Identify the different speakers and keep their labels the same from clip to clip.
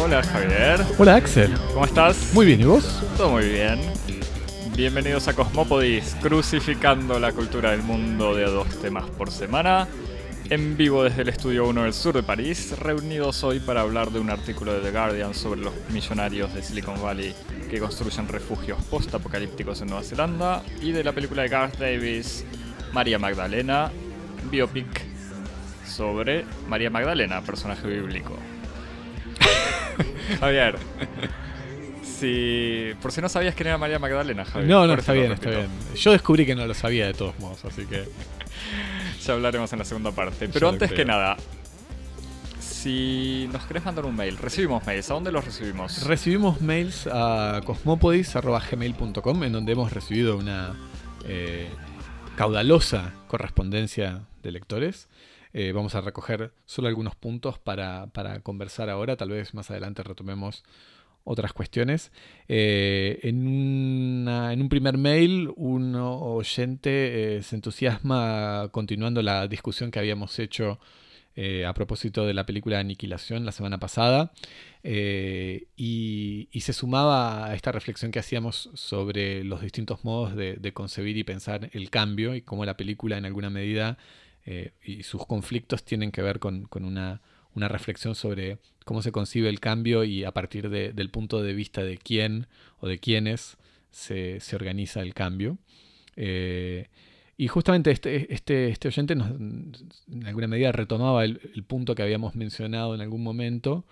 Speaker 1: Hola Javier,
Speaker 2: Hola Axel.
Speaker 1: ¿cómo estás?
Speaker 2: Muy bien, ¿y vos?
Speaker 1: Todo muy bien. Bienvenidos a Cosmópodis, crucificando la cultura del mundo de a dos temas por semana. En vivo desde el Estudio 1 del sur de París, reunidos hoy para hablar de un artículo de The Guardian sobre los millonarios de Silicon Valley que construyen refugios post-apocalípticos en Nueva Zelanda y de la película de Garth Davis, María Magdalena, biopic sobre María Magdalena, personaje bíblico. Javier, si, por si no sabías quién era María Magdalena, Javier.
Speaker 2: No, no, está bien, está bien. Yo descubrí que no lo sabía de todos modos, así que...
Speaker 1: Ya hablaremos en la segunda parte. Pero antes que nada, si nos querés mandar un mail, recibimos mails. ¿A dónde los recibimos?
Speaker 2: Recibimos mails a cosmopodis.gmail.com en donde hemos recibido una eh, caudalosa correspondencia de lectores. Eh, vamos a recoger solo algunos puntos para, para conversar ahora, tal vez más adelante retomemos otras cuestiones. Eh, en, una- en un primer mail, un oyente eh, se entusiasma continuando la discusión que habíamos hecho eh, a propósito de la película Aniquilación la semana pasada y, se sumaba a esta reflexión que hacíamos sobre los distintos modos de, de concebir y pensar el cambio y cómo la película en alguna medida y sus conflictos tienen que ver con, con una, una reflexión sobre cómo se concibe el cambio y a partir de- del punto de vista de quién o de quiénes se, se organiza el cambio. Eh, y justamente este, este, este oyente en alguna medida retomaba el, punto que habíamos mencionado en algún momento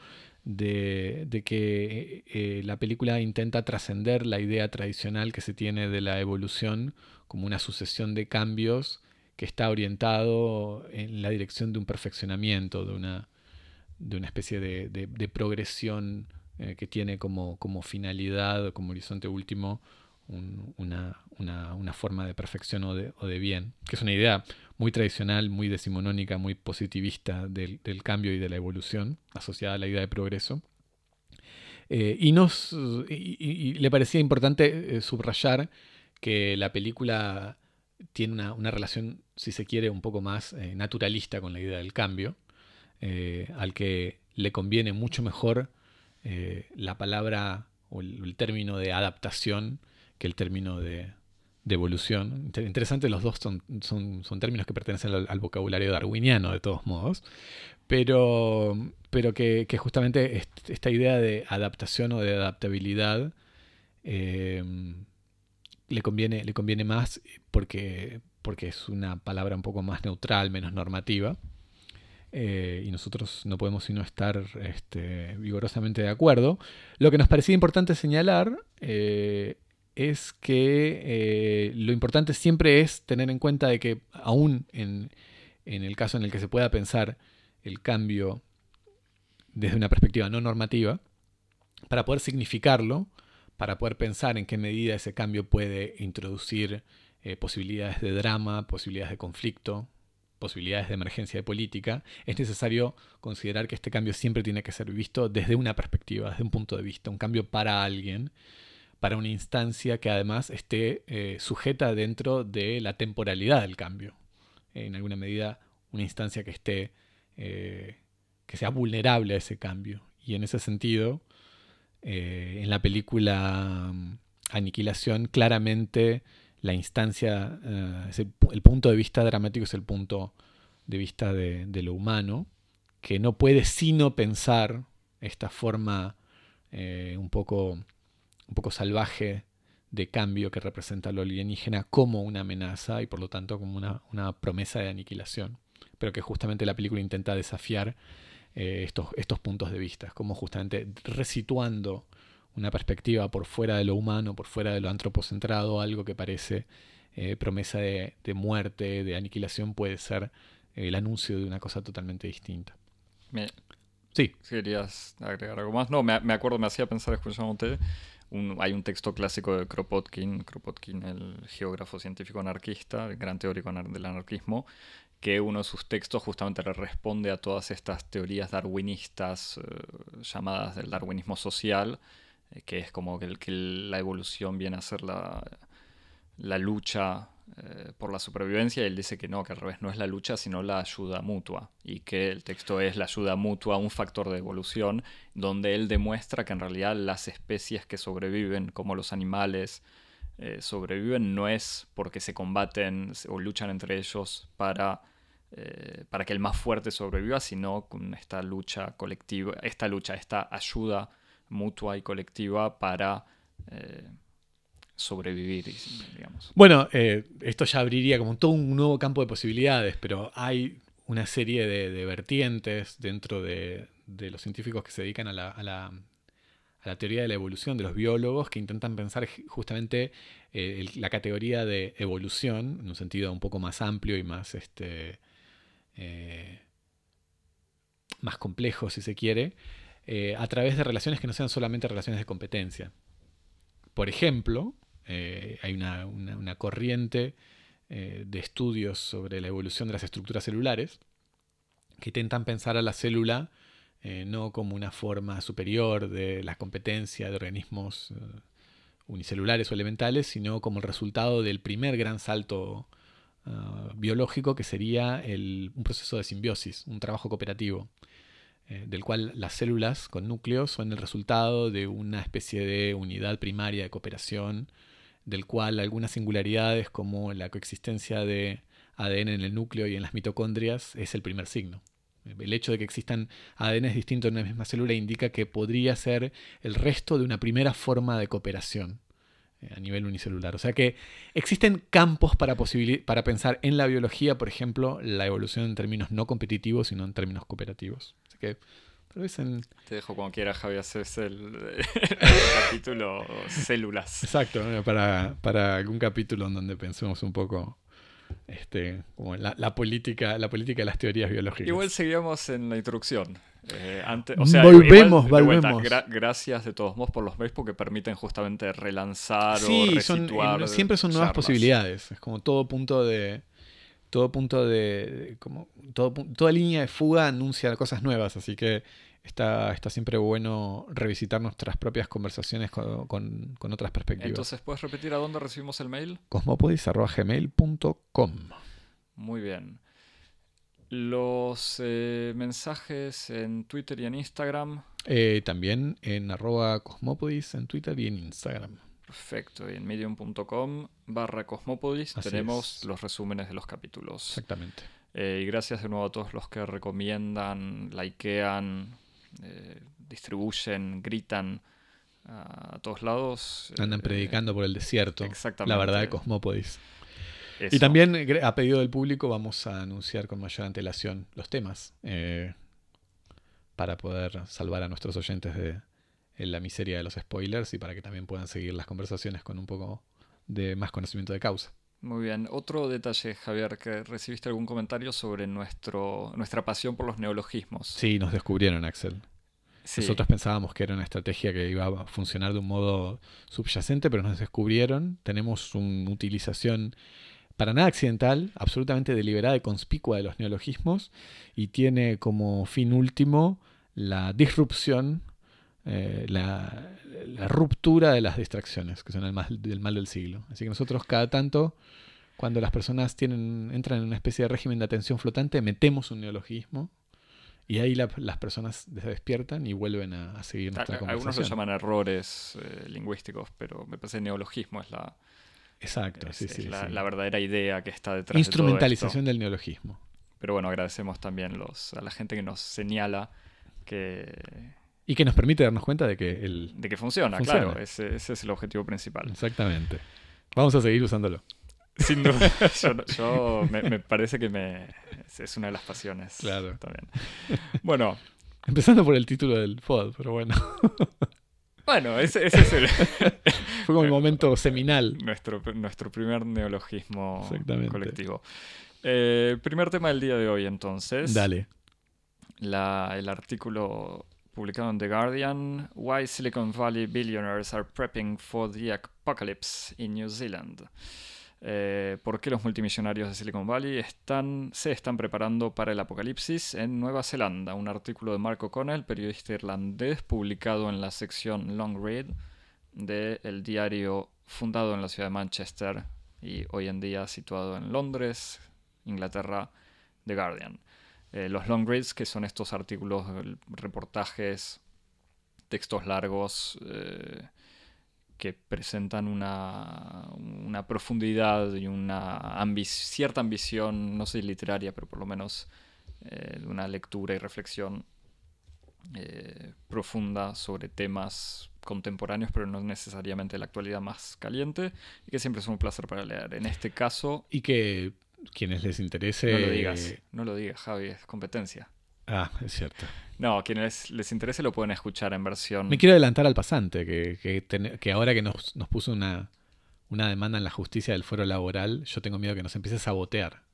Speaker 2: de, de que eh, la película intenta trascender la idea tradicional que se tiene de la evolución como una sucesión de cambios que está orientado en la dirección de un perfeccionamiento, de una, de una especie de, de- progresión eh, que tiene como, como finalidad, como horizonte último, un- una, una- una forma de perfección o de, o de bien, que es una idea muy tradicional, muy decimonónica, muy positivista del, del cambio y de la evolución, asociada a la idea de progreso. Eh, y, nos, y, le parecía importante eh, subrayar que la película tiene una, una relación, si se quiere, un poco más naturalista con la idea del cambio, eh, al que le conviene mucho mejor eh, la palabra o el, término de adaptación que el término de, evolución. Inter- Interesante, los dos son, son, son términos que pertenecen al, vocabulario darwiniano, de todos modos, pero, pero que, justamente est- esta idea de adaptación o de adaptabilidad eh, le, conviene, le conviene más porque, porque es una palabra un poco más neutral, menos normativa. Eh, y nosotros no podemos sino estar este, vigorosamente de acuerdo. Lo que nos parecía importante señalar eh, es que eh, lo importante siempre es tener en cuenta de que aún en, en el caso en el que se pueda pensar el cambio desde una perspectiva no normativa, para poder significarlo, para poder pensar en qué medida ese cambio puede introducir posibilidades de drama, posibilidades de conflicto, posibilidades de emergencia de política, es necesario considerar que este cambio siempre tiene que ser visto desde una perspectiva, desde un punto de vista, un cambio para alguien, para una instancia que además esté eh, sujeta dentro de la temporalidad del cambio. En alguna medida, una instancia que esté, eh, que sea vulnerable a ese cambio. Y en ese sentido, eh, en la película mm, Aniquilación, claramente la instancia, eh, el, pu- el punto de vista dramático es el punto de vista de, de lo humano, que no puede sino pensar esta forma eh, un, poco, un poco salvaje de cambio que representa lo alienígena como una amenaza y por lo tanto como una, una promesa de aniquilación. Pero que justamente la película intenta desafiar eh, estos, estos puntos de vista, como justamente resituando una perspectiva por fuera de lo humano, por fuera de lo antropocentrado, algo que parece eh, promesa de, de muerte, de aniquilación, puede ser el anuncio de una cosa totalmente distinta.
Speaker 1: Me-
Speaker 2: Sí,
Speaker 1: querías agregar algo más. No, me, me acuerdo, me hacía pensar escuchándote. Un, hay un texto clásico de Kropotkin, Kropotkin, el geógrafo científico anarquista, el gran teórico del anarquismo, que uno de sus textos justamente le responde a todas estas teorías darwinistas eh, llamadas del darwinismo social, eh, que es como que, la evolución viene a ser la, la lucha eh, por la supervivencia. Y él dice que no, que al revés no es la lucha, sino la ayuda mutua. Y que el texto es la ayuda mutua, un factor de evolución, donde él demuestra que en realidad las especies que sobreviven, como los animales, eh, sobreviven no es porque se combaten o luchan entre ellos para, para que el más fuerte sobreviva, sino con esta lucha colectiva, esta lucha, esta ayuda mutua y colectiva para sobrevivir, digamos.
Speaker 2: Bueno, eh, esto ya abriría como todo un nuevo campo de posibilidades, pero hay una serie de, vertientes dentro de, los científicos que se dedican a la, teoría de la evolución, de los biólogos, que intentan pensar justamente eh, la categoría de evolución, en un sentido un poco más amplio y más, este, eh, más complejo, si se quiere, a través de relaciones que no sean solamente relaciones de competencia. Por ejemplo, eh, hay una, corriente eh, de estudios sobre la evolución de las estructuras celulares que intentan pensar a la célula eh, no como una forma superior de la competencia de organismos unicelulares o elementales, sino como el resultado del primer gran salto ah, biológico que sería un proceso de simbiosis, un trabajo cooperativo del cual las células con núcleos son el resultado de una especie de unidad primaria de cooperación del cual algunas singularidades como la coexistencia de ADN en el núcleo y en las mitocondrias es el primer signo. El hecho de que existan ADN distintos en una misma célula indica que podría ser el resto de una primera forma de cooperación eh, a nivel unicelular. O sea que existen campos para, para pensar en la biología, por ejemplo, la evolución en términos no competitivos, sino en términos cooperativos. Así que
Speaker 1: te dejo cuando quieras, Javier, haces el, capítulo células.
Speaker 2: Exacto, para, algún capítulo en donde pensemos un poco este, como la, política, la política de las teorías biológicas.
Speaker 1: Igual seguíamos en la introducción. Eh,
Speaker 2: volvemos, volvemos.
Speaker 1: gracias de todos modos por los mails porque permiten justamente relanzar
Speaker 2: o resituar. siempre son nuevas posibilidades. Es como todo punto de todo punto de, como todo, toda línea de fuga anuncia cosas nuevas, así que está, está siempre bueno revisitar nuestras propias conversaciones con, otras perspectivas.
Speaker 1: Entonces, ¿puedes repetir a dónde recibimos el mail?
Speaker 2: cosmopodis.gmail.com
Speaker 1: Muy bien. Los eh, mensajes en Twitter y en Instagram.
Speaker 2: Eh, también en arroba cosmopodis en Twitter y en Instagram.
Speaker 1: Perfecto. Y en medium.com barra cosmopodis tenemos los resúmenes de los capítulos.
Speaker 2: Exactamente.
Speaker 1: Eh, y gracias de nuevo a todos los que recomiendan, likean, eh, distribuyen, gritan a todos lados.
Speaker 2: Andan eh, predicando por el desierto.
Speaker 1: Exactamente.
Speaker 2: La verdad de Cosmópodis. Y también, a pedido del público, vamos a anunciar con mayor antelación los temas para poder salvar a nuestros oyentes de, en la miseria de los spoilers y para que también puedan seguir las conversaciones con un poco de más conocimiento de causa.
Speaker 1: Muy bien. Otro detalle, Javier, que recibiste algún comentario sobre nuestro, nuestra pasión por los neologismos.
Speaker 2: Sí, nos descubrieron, Axel. Nosotros pensábamos que era una estrategia que iba a funcionar de un modo subyacente, pero nos descubrieron. Tenemos una utilización para nada accidental, absolutamente deliberada y conspicua de los neologismos y tiene como fin último la disrupción eh, la, ruptura de las distracciones, que son el mal, mal del siglo. Así que nosotros cada tanto, cuando las personas tienen, entran en una especie de régimen de atención flotante, metemos un neologismo y ahí las personas se despiertan y vuelven a, seguir nuestra conversación.
Speaker 1: Algunos lo llaman errores eh, lingüísticos, pero me parece que neologismo es la...
Speaker 2: Exacto, sí, sí,
Speaker 1: la, verdadera idea que está detrás
Speaker 2: Instrumentalización de todo del neologismo.
Speaker 1: Pero bueno, agradecemos también los, a la gente que nos señala que,
Speaker 2: y que nos permite darnos cuenta de que el...
Speaker 1: De que funciona, claro. Ese, es el objetivo principal.
Speaker 2: Exactamente. Vamos a seguir usándolo.
Speaker 1: Sin duda. yo, me, parece que me, es una de las pasiones.
Speaker 2: Claro.
Speaker 1: También. Bueno.
Speaker 2: Empezando por el título del pod, pero bueno.
Speaker 1: Bueno, ese, es el...
Speaker 2: Fue como el momento seminal.
Speaker 1: Nuestro, nuestro primer neologismo colectivo. Eh, primer tema del día de hoy, entonces.
Speaker 2: Dale.
Speaker 1: La, el artículo publicado en The Guardian, Why Silicon Valley Billionaires Are Prepping for the Apocalypse in New Zealand. Eh, ¿Por qué los multimillonarios de Silicon Valley están, se están preparando para el apocalipsis en Nueva Zelanda? Un artículo de Mark O'Connell, periodista irlandés, publicado en la sección Long Read del diario fundado en la ciudad de Manchester y hoy en día situado en Londres, Inglaterra, The Guardian. Eh, los long reads, que son estos artículos, reportajes, textos largos eh, que presentan una, una, profundidad y una cierta ambición, no sé literaria, pero por lo menos eh, una lectura y reflexión profunda sobre temas contemporáneos, pero no necesariamente la actualidad más caliente, y que siempre es un placer para leer. En este caso...
Speaker 2: Y que quienes les interese...
Speaker 1: No lo digas, no lo digas, Javi, es competencia.
Speaker 2: Ah, es cierto.
Speaker 1: No, quienes les interese lo pueden escuchar en versión...
Speaker 2: Me quiero adelantar al pasante, que, que, ahora que nos, nos puso una, una demanda en la justicia del foro laboral, yo tengo miedo que nos empiece a sabotear.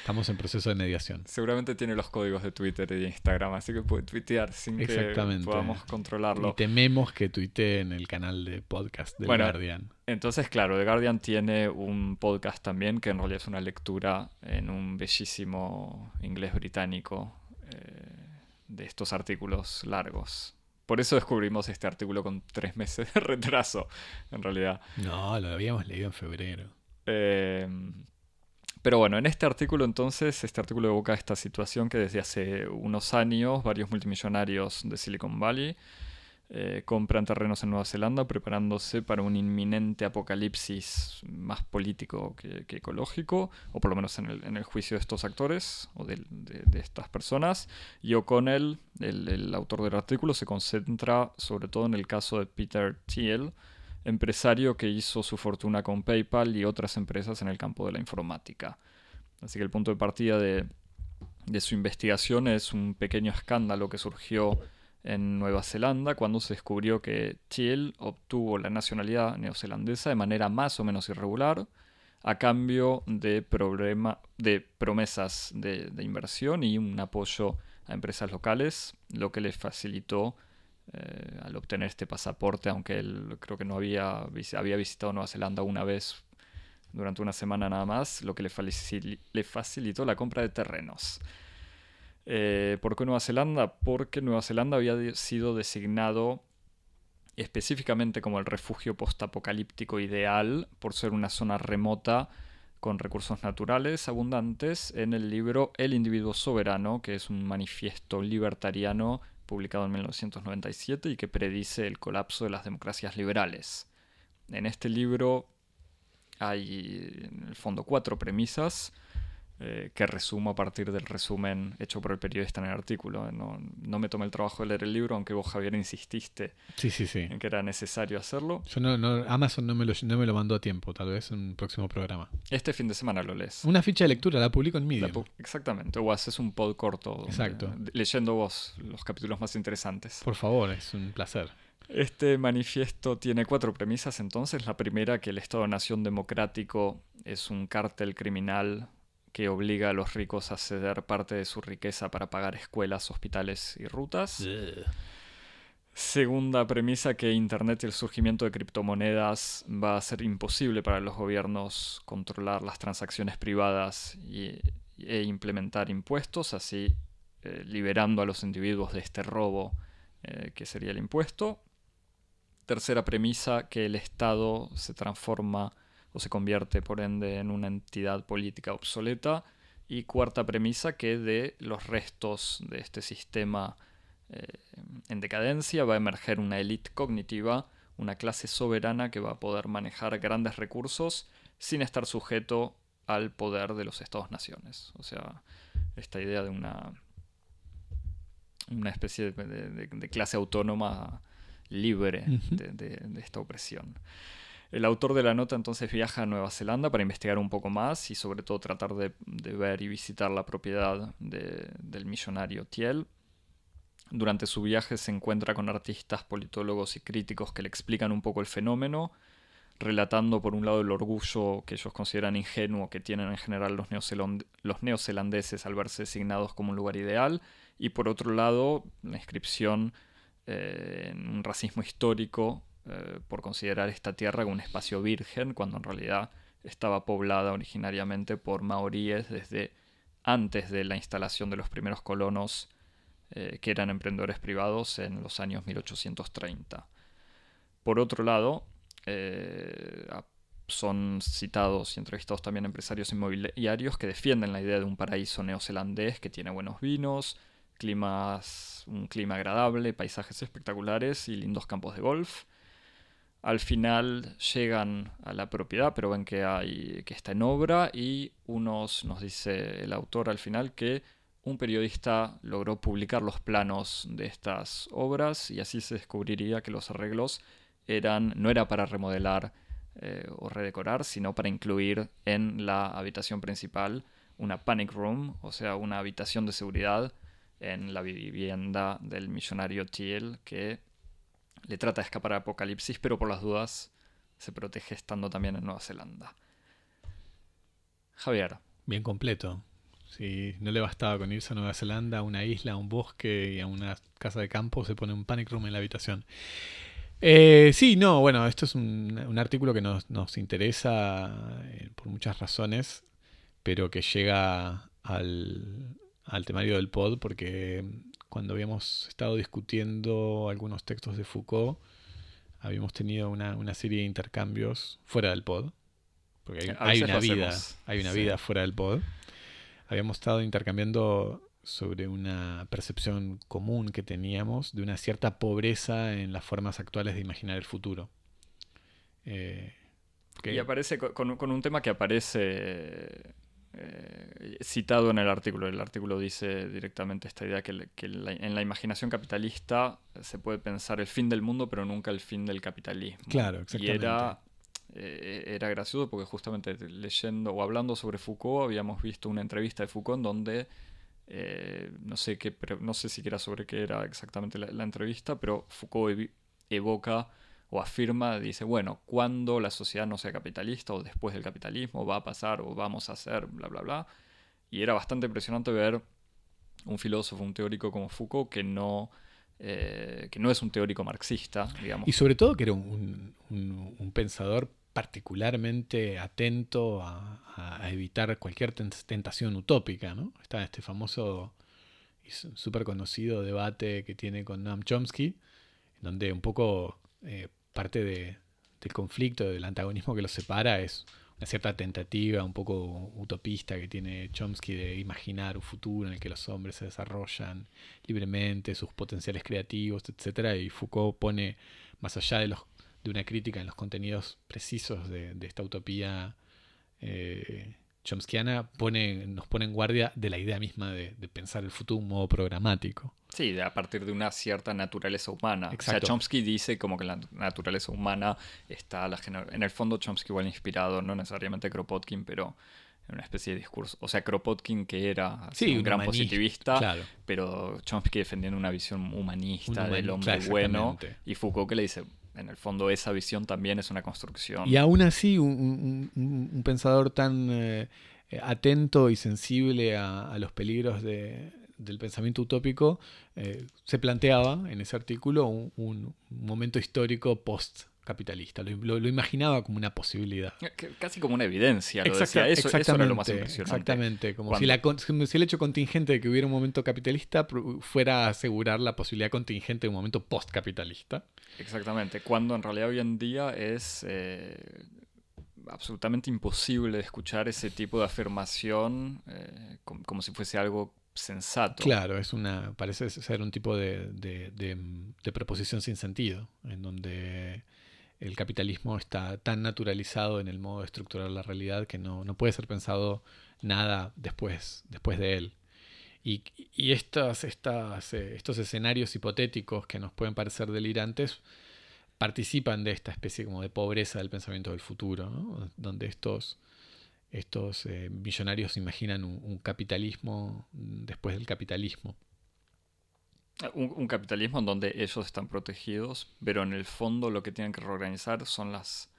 Speaker 2: Estamos en proceso de mediación.
Speaker 1: Seguramente tiene los códigos de Twitter y de Instagram, así que puede tuitear sin que podamos controlarlo.
Speaker 2: Y tememos que tuitee en el canal de podcast de Guardian.
Speaker 1: Entonces, claro, The Guardian tiene un podcast también que en realidad es una lectura en un bellísimo inglés británico eh, de estos artículos largos. Por eso descubrimos este artículo con tres meses de retraso, en realidad.
Speaker 2: No, lo habíamos leído en febrero.
Speaker 1: Eh, pero bueno, en este artículo entonces, este artículo evoca esta situación que desde hace unos años varios multimillonarios de Silicon Valley eh, compran terrenos en Nueva Zelanda preparándose para un inminente apocalipsis más político que, ecológico, o por lo menos en el, juicio de estos actores o de, estas personas. Y O'Connell, el, el, autor del artículo, se concentra sobre todo en el caso de Peter Thiel, empresario que hizo su fortuna con PayPal y otras empresas en el campo de la informática. Así que el punto de partida de, su investigación es un pequeño escándalo que surgió en Nueva Zelanda cuando se descubrió que Thiel obtuvo la nacionalidad neozelandesa de manera más o menos irregular a cambio de, de promesas de, de, inversión y un apoyo a empresas locales, lo que le facilitó eh, al obtener este pasaporte, aunque él creo que no había, había visitado Nueva Zelanda una vez durante una semana nada más, lo que le, facilitó la compra de terrenos. Eh, ¿Por qué Nueva Zelanda? Porque Nueva Zelanda había sido designado específicamente como el refugio postapocalíptico ideal por ser una zona remota con recursos naturales abundantes en el libro El individuo soberano, que es un manifiesto libertariano publicado en 1997 y que predice el colapso de las democracias liberales. En este libro hay en el fondo cuatro premisas eh, que resumo a partir del resumen hecho por el periodista en el artículo. No, no, me tomé el trabajo de leer el libro, aunque vos, Javier, insististe
Speaker 2: sí, sí, sí.
Speaker 1: en que era necesario hacerlo.
Speaker 2: Yo no, no, Amazon no me, lo, no me lo mandó a tiempo, tal vez en un próximo programa.
Speaker 1: Este fin de semana lo lees.
Speaker 2: Una ficha de lectura, la publico en Medium.
Speaker 1: exactamente, o haces un pod corto.
Speaker 2: Exacto.
Speaker 1: leyendo vos los capítulos más interesantes.
Speaker 2: Por favor, es un placer.
Speaker 1: Este manifiesto tiene cuatro premisas entonces. La primera, que el Estado-Nación democrático es un cártel criminal que obliga a los ricos a ceder parte de su riqueza para pagar escuelas, hospitales y rutas. Segunda premisa, que Internet y el surgimiento de criptomonedas va a ser imposible para los gobiernos controlar las transacciones privadas y, e implementar impuestos, así eh, liberando a los individuos de este robo eh, que sería el impuesto. Tercera premisa, que el Estado se transforma o se convierte por ende en una entidad política obsoleta. Y cuarta premisa, que de los restos de este sistema eh, en decadencia va a emerger una élite cognitiva, una clase soberana que va a poder manejar grandes recursos sin estar sujeto al poder de los estados-naciones. O sea, esta idea de una, una especie de, clase autónoma libre de esta opresión. El autor de la nota entonces viaja a Nueva Zelanda para investigar un poco más y sobre todo tratar de, ver y visitar la propiedad del millonario Thiel. Durante su viaje se encuentra con artistas, politólogos y críticos que le explican un poco el fenómeno, relatando por un lado el orgullo que ellos consideran ingenuo que tienen en general los, neozelandeses al verse designados como un lugar ideal, y por otro lado la inscripción eh, en un racismo histórico eh, por considerar esta tierra como un espacio virgen, cuando en realidad estaba poblada originariamente por maoríes desde antes de la instalación de los primeros colonos eh, que eran emprendedores privados en los años 1830. Por otro lado, eh, son citados y entrevistados también empresarios inmobiliarios que defienden la idea de un paraíso neozelandés que tiene buenos vinos, climas, un clima agradable, paisajes espectaculares y lindos campos de golf. Al final llegan a la propiedad, pero ven que, hay, que está en obra y unos, nos dice el autor al final, que un periodista logró publicar los planos de estas obras y así se descubriría que los arreglos eran, no era para remodelar eh, o redecorar, sino para incluir en la habitación principal una panic room, o sea, una habitación de seguridad en la vivienda del millonario Thiel que le trata de escapar a Apocalipsis, pero por las dudas se protege estando también en Nueva Zelanda. Javier.
Speaker 2: Bien completo. Si no le bastaba con irse a Nueva Zelanda, a una isla, a un bosque y a una casa de campo, se pone un panic room en la habitación. Eh, sí, no, bueno, esto es un, artículo que nos, interesa eh, por muchas razones, pero que llega al, al temario del pod porque cuando habíamos estado discutiendo algunos textos de Foucault, habíamos tenido una, serie de intercambios fuera del pod. Porque hay, una vida, hay una vida fuera del pod. Habíamos estado intercambiando sobre una percepción común que teníamos de una cierta pobreza en las formas actuales de imaginar el futuro.
Speaker 1: Eh, y aparece con, con, un tema que aparece eh, citado en el artículo. El artículo dice directamente esta idea que, en la imaginación capitalista se puede pensar el fin del mundo, pero nunca el fin del capitalismo.
Speaker 2: Claro, exactamente.
Speaker 1: Y era, eh, era gracioso porque justamente leyendo o hablando sobre Foucault habíamos visto una entrevista de Foucault en donde eh, no sé qué, no sé siquiera sobre qué era exactamente la, la entrevista, pero Foucault evoca o afirma, dice, bueno, cuando la sociedad no sea capitalista o después del capitalismo va a pasar o vamos a hacer, bla, bla, bla. Y era bastante impresionante ver un filósofo, un teórico como Foucault que no, eh, que no es un teórico marxista.
Speaker 2: Y sobre todo que era un, pensador particularmente atento a, evitar cualquier tentación utópica, ¿no? Está este famoso y súper conocido debate que tiene con Noam Chomsky, donde un poco eh, parte de, del conflicto, del antagonismo que los separa es una cierta tentativa un poco utopista que tiene Chomsky de imaginar un futuro en el que los hombres se desarrollan libremente, sus potenciales creativos, etc. Y Foucault pone, más allá de, los, de una crítica en los contenidos precisos de, esta utopía eh, chomskiana pone, nos pone en guardia de la idea misma de, pensar el futuro un modo programático.
Speaker 1: Sí, a partir de una cierta naturaleza humana. O sea, Chomsky dice como que la naturaleza humana está la En el fondo, Chomsky igual inspirado, no necesariamente Kropotkin, pero en una especie de discurso. O sea, Kropotkin que era un, gran positivista, pero Chomsky defendiendo una visión humanista del hombre bueno. Y Foucault que le dice, en el fondo esa visión también es una construcción.
Speaker 2: Y aún así, un, pensador tan eh, atento y sensible a, los peligros del pensamiento utópico, eh, se planteaba en ese artículo un, momento histórico post capitalista. Lo, imaginaba como una posibilidad.
Speaker 1: Eh, casi como una evidencia, lo decía. Eso, eso, era lo más impresionante.
Speaker 2: Exactamente, como si, la, si, el hecho contingente de que hubiera un momento capitalista fuera a asegurar la posibilidad contingente de un momento post-capitalista.
Speaker 1: Exactamente, cuando en realidad hoy en día es eh, absolutamente imposible escuchar ese tipo de afirmación eh, como, si fuese algo sensato.
Speaker 2: Claro, es una, parece ser un tipo de, de, proposición sin sentido, en donde el capitalismo está tan naturalizado en el modo de estructurar la realidad que no, no puede ser pensado nada después, después de él. Y, estas, estas, eh, estos escenarios hipotéticos que nos pueden parecer delirantes participan de esta especie como de pobreza del pensamiento del futuro, ¿no? donde estos, estos eh, millonarios imaginan un, capitalismo después del capitalismo.
Speaker 1: Un, capitalismo en donde ellos están protegidos, pero en el fondo lo que tienen que reorganizar son las,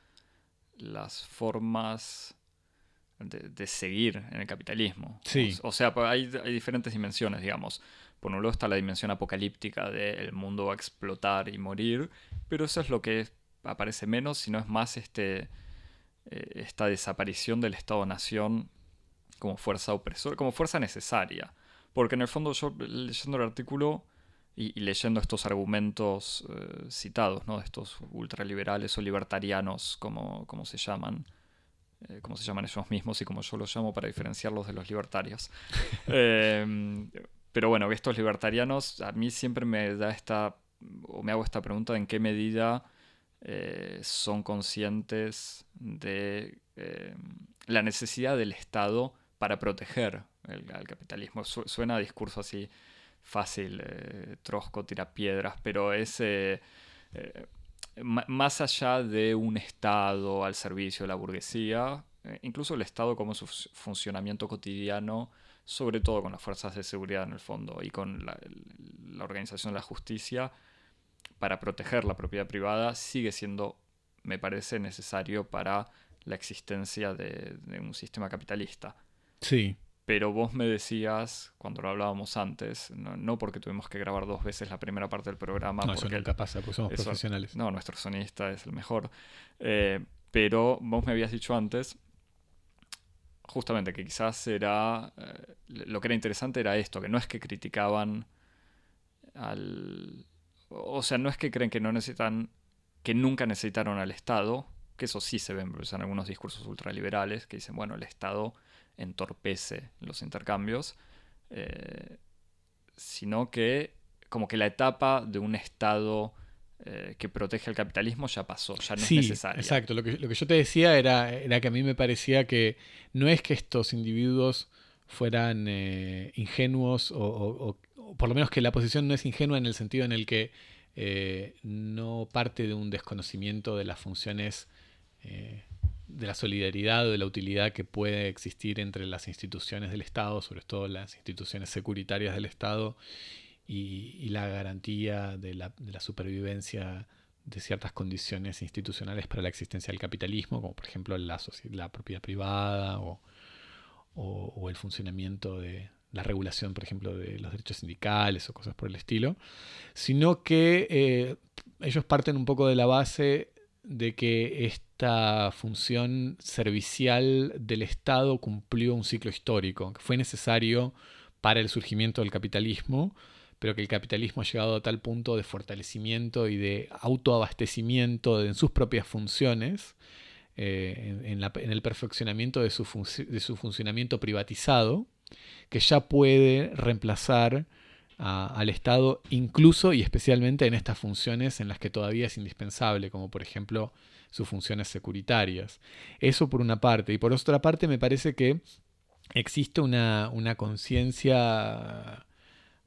Speaker 1: las formas de, seguir en el capitalismo.
Speaker 2: Sí.
Speaker 1: O, sea, pues, hay, hay, diferentes dimensiones, digamos. Por un lado está la dimensión apocalíptica de el mundo va a explotar y morir, pero eso es lo que aparece menos, sino es más este, eh, esta desaparición del Estado-Nación como fuerza opresora, como fuerza necesaria. Porque en el fondo yo leyendo el artículo y, leyendo estos argumentos eh, citados, ¿no? de estos ultraliberales o libertarianos, como, como se llaman, eh, como se llaman ellos mismos y como yo los llamo para diferenciarlos de los libertarios. Em, pero bueno, estos libertarianos a mí siempre me da esta, o me hago esta pregunta de en qué medida eh, son conscientes de em, la necesidad del Estado para proteger el, al capitalismo. suena a discurso así fácil, eh, trosco, tira piedras, pero es más allá de un Estado al servicio de la burguesía, eh, incluso el Estado como su funcionamiento cotidiano, sobre todo con las fuerzas de seguridad en el fondo y con la, organización de la justicia, para proteger la propiedad privada, sigue siendo, me parece, necesario para la existencia de, de un sistema capitalista.
Speaker 2: Sí.
Speaker 1: Pero vos me decías, cuando lo hablábamos antes, no, porque tuvimos que grabar dos veces la primera parte del programa.
Speaker 2: No,
Speaker 1: porque
Speaker 2: eso nunca pasa, porque somos profesionales.
Speaker 1: No, nuestro sonista es el mejor. Eh, pero vos me habías dicho antes, justamente, que quizás era. Eh, lo que era interesante era esto, que no es que criticaban al. O sea, no es que creen que no necesitan. que nunca necesitaron al Estado, que eso sí se ve en algunos discursos ultraliberales, que dicen, bueno, el Estado entorpece los intercambios, eh, sino que como que la etapa de un Estado eh, que protege el capitalismo ya pasó, ya no es necesario.
Speaker 2: Exacto, lo que, lo que yo te decía era, era, que a mí me parecía que no es que estos individuos fueran eh, ingenuos o, por lo menos que la posición no es ingenua en el sentido en el que no parte de un desconocimiento de las funciones de la solidaridad o de la utilidad que puede existir entre las instituciones del Estado, sobre todo las instituciones securitarias del Estado, y, la garantía de la, supervivencia de ciertas condiciones institucionales para la existencia del capitalismo, como por ejemplo la, la propiedad privada o, el funcionamiento de la regulación, por ejemplo, de los derechos sindicales o cosas por el estilo, sino que eh, ellos parten un poco de la base de que esta función servicial del Estado cumplió un ciclo histórico, que fue necesario para el surgimiento del capitalismo, pero que el capitalismo ha llegado a tal punto de fortalecimiento y de autoabastecimiento en sus propias funciones, eh, en, el perfeccionamiento de su, de su funcionamiento privatizado, que ya puede reemplazar al Estado, incluso y especialmente en estas funciones en las que todavía es indispensable, como por ejemplo sus funciones securitarias. Eso por una parte. Y por otra parte me parece que existe una, conciencia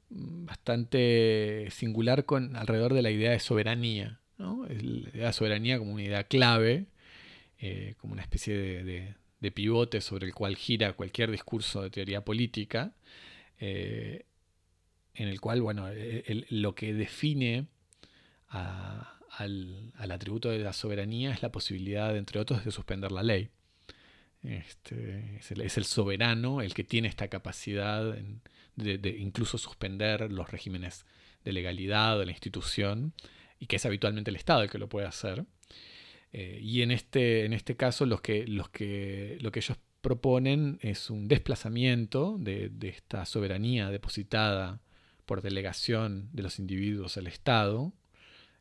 Speaker 2: bastante singular con, alrededor de la idea de soberanía. La idea de soberanía como una idea clave, eh, como una especie de, pivote sobre el cual gira cualquier discurso de teoría política. Eh, en el cual, bueno, e, lo que define al, atributo de la soberanía es la posibilidad, entre otros, de suspender la ley. Este, es, el, soberano el que tiene esta capacidad de, incluso suspender los regímenes de legalidad de la institución y que es habitualmente el Estado el que lo puede hacer. Eh, y en este, en este caso los que, los que, lo que ellos proponen es un desplazamiento de, de esta soberanía depositada por delegación de los individuos al Estado,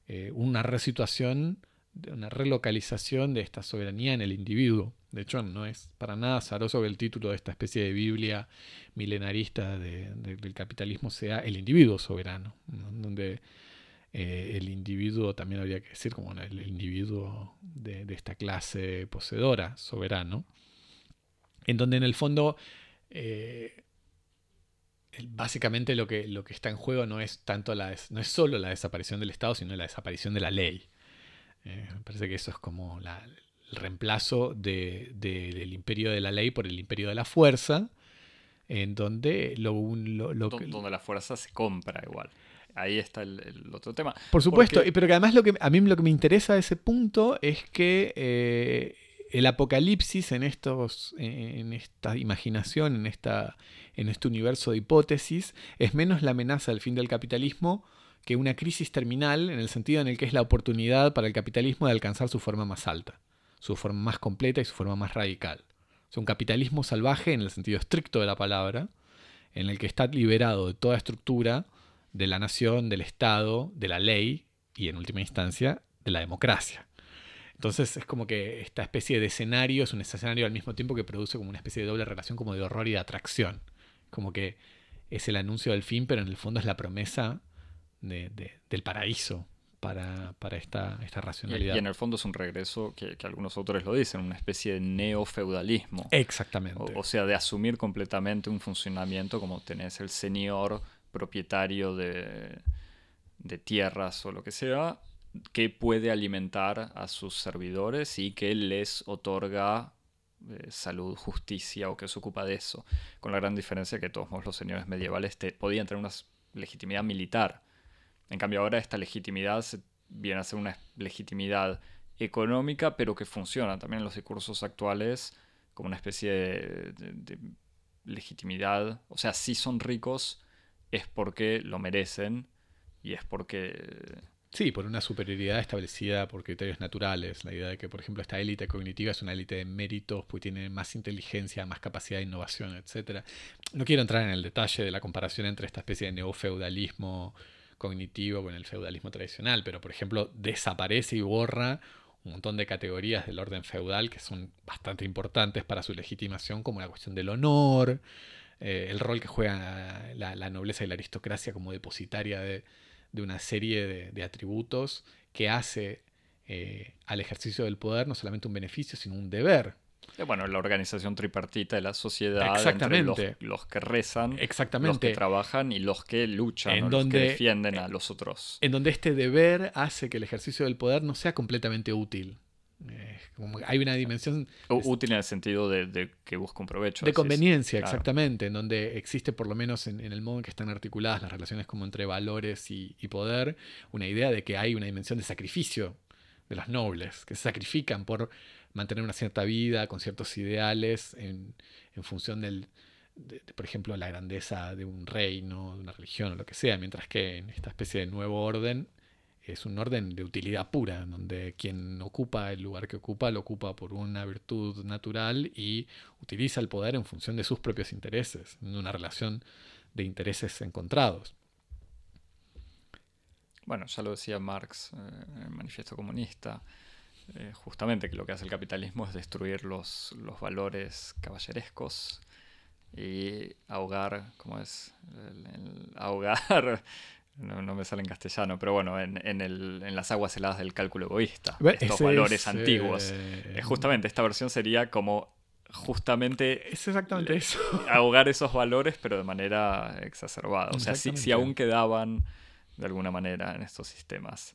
Speaker 2: eh, una resituación, una relocalización de esta soberanía en el individuo. De hecho, no es para nada azaroso que el título de esta especie de Biblia milenarista del capitalismo sea el individuo soberano, donde eh, el individuo también habría que decir como el individuo de, esta clase poseedora, soberano, en donde en el fondo eh, básicamente lo que, lo que está en juego no es tanto la no es solo la desaparición del Estado, sino la desaparición de la ley. Eh, me parece que eso es como el reemplazo del imperio de la ley por el imperio de la fuerza, en donde lo,
Speaker 1: donde la fuerza se compra igual. Ahí está el, otro tema.
Speaker 2: Por supuesto, pero que además lo que a mí lo que me interesa de ese punto es que eh, el apocalipsis en estos en esta imaginación, en esta en este universo de hipótesis es menos la amenaza del fin del capitalismo que una crisis terminal en el sentido en el que es la oportunidad para el capitalismo de alcanzar su forma más alta, su forma más completa y su forma más radical. Es un capitalismo salvaje en el sentido estricto de la palabra, en el que está liberado de toda estructura de la nación, del Estado, de la ley y en última instancia de la democracia. Entonces es como que esta especie de escenario es un escenario al mismo tiempo que produce como una especie de doble relación como de horror y de atracción. Como que es el anuncio del fin, pero en el fondo es la promesa del paraíso para, esta, esta, racionalidad.
Speaker 1: Y, en el fondo es un regreso que, algunos autores lo dicen, una especie de neofeudalismo.
Speaker 2: Exactamente.
Speaker 1: O, sea, de asumir completamente un funcionamiento como tenés el señor propietario de, de tierras o lo que sea, que puede alimentar a sus servidores y que les otorga eh, salud, justicia o que se ocupa de eso. Con la gran diferencia que todos los señores medievales podían tener una legitimidad militar. En cambio ahora esta legitimidad viene a ser una legitimidad económica, pero que funciona también en los discursos actuales como una especie de, de legitimidad. O sea, si son ricos es porque lo merecen y es porque
Speaker 2: Sí, por una superioridad establecida por criterios naturales. La idea de que, por ejemplo, esta élite cognitiva es una élite de méritos, pues tiene más inteligencia, más capacidad de innovación, etc. No quiero entrar en el detalle de la comparación entre esta especie de neofeudalismo cognitivo con el feudalismo tradicional, pero, por ejemplo, desaparece y borra un montón de categorías del orden feudal que son bastante importantes para su legitimación, como la cuestión del honor, eh, el rol que juega la nobleza y la aristocracia como depositaria de de una serie de, atributos que hace eh, al ejercicio del poder no solamente un beneficio, sino un deber.
Speaker 1: Eh, bueno, la organización tripartita de la sociedad, Exactamente. los, que rezan,
Speaker 2: Exactamente.
Speaker 1: los que trabajan y los que luchan, los que defienden a los otros.
Speaker 2: En donde este deber hace que el ejercicio del poder no sea completamente útil hay una dimensión...
Speaker 1: Útil en el sentido de, que busca un provecho.
Speaker 2: De conveniencia, exactamente, en donde existe, por lo menos en, el modo en que están articuladas las relaciones como entre valores y, poder, una idea de que hay una dimensión de sacrificio de los nobles, que se sacrifican por mantener una cierta vida con ciertos ideales en, función del, de, por ejemplo, la grandeza de un reino, de una religión o lo que sea, mientras que en esta especie de nuevo orden es un orden de utilidad pura, donde quien ocupa el lugar que ocupa lo ocupa por una virtud natural y utiliza el poder en función de sus propios intereses, en una relación de intereses encontrados.
Speaker 1: Bueno, ya lo decía Marx eh, en el Manifiesto Comunista, eh, justamente que lo que hace el capitalismo es destruir los, los valores caballerescos y ahogar, ¿cómo es? ahogar no, me sale en castellano, pero bueno, en, en, las aguas heladas del cálculo egoísta, estos valores antiguos. Eh, justamente esta versión sería como justamente
Speaker 2: es exactamente eso.
Speaker 1: ahogar esos valores, pero de manera exacerbada. O sea, si, aún quedaban de alguna manera en estos sistemas.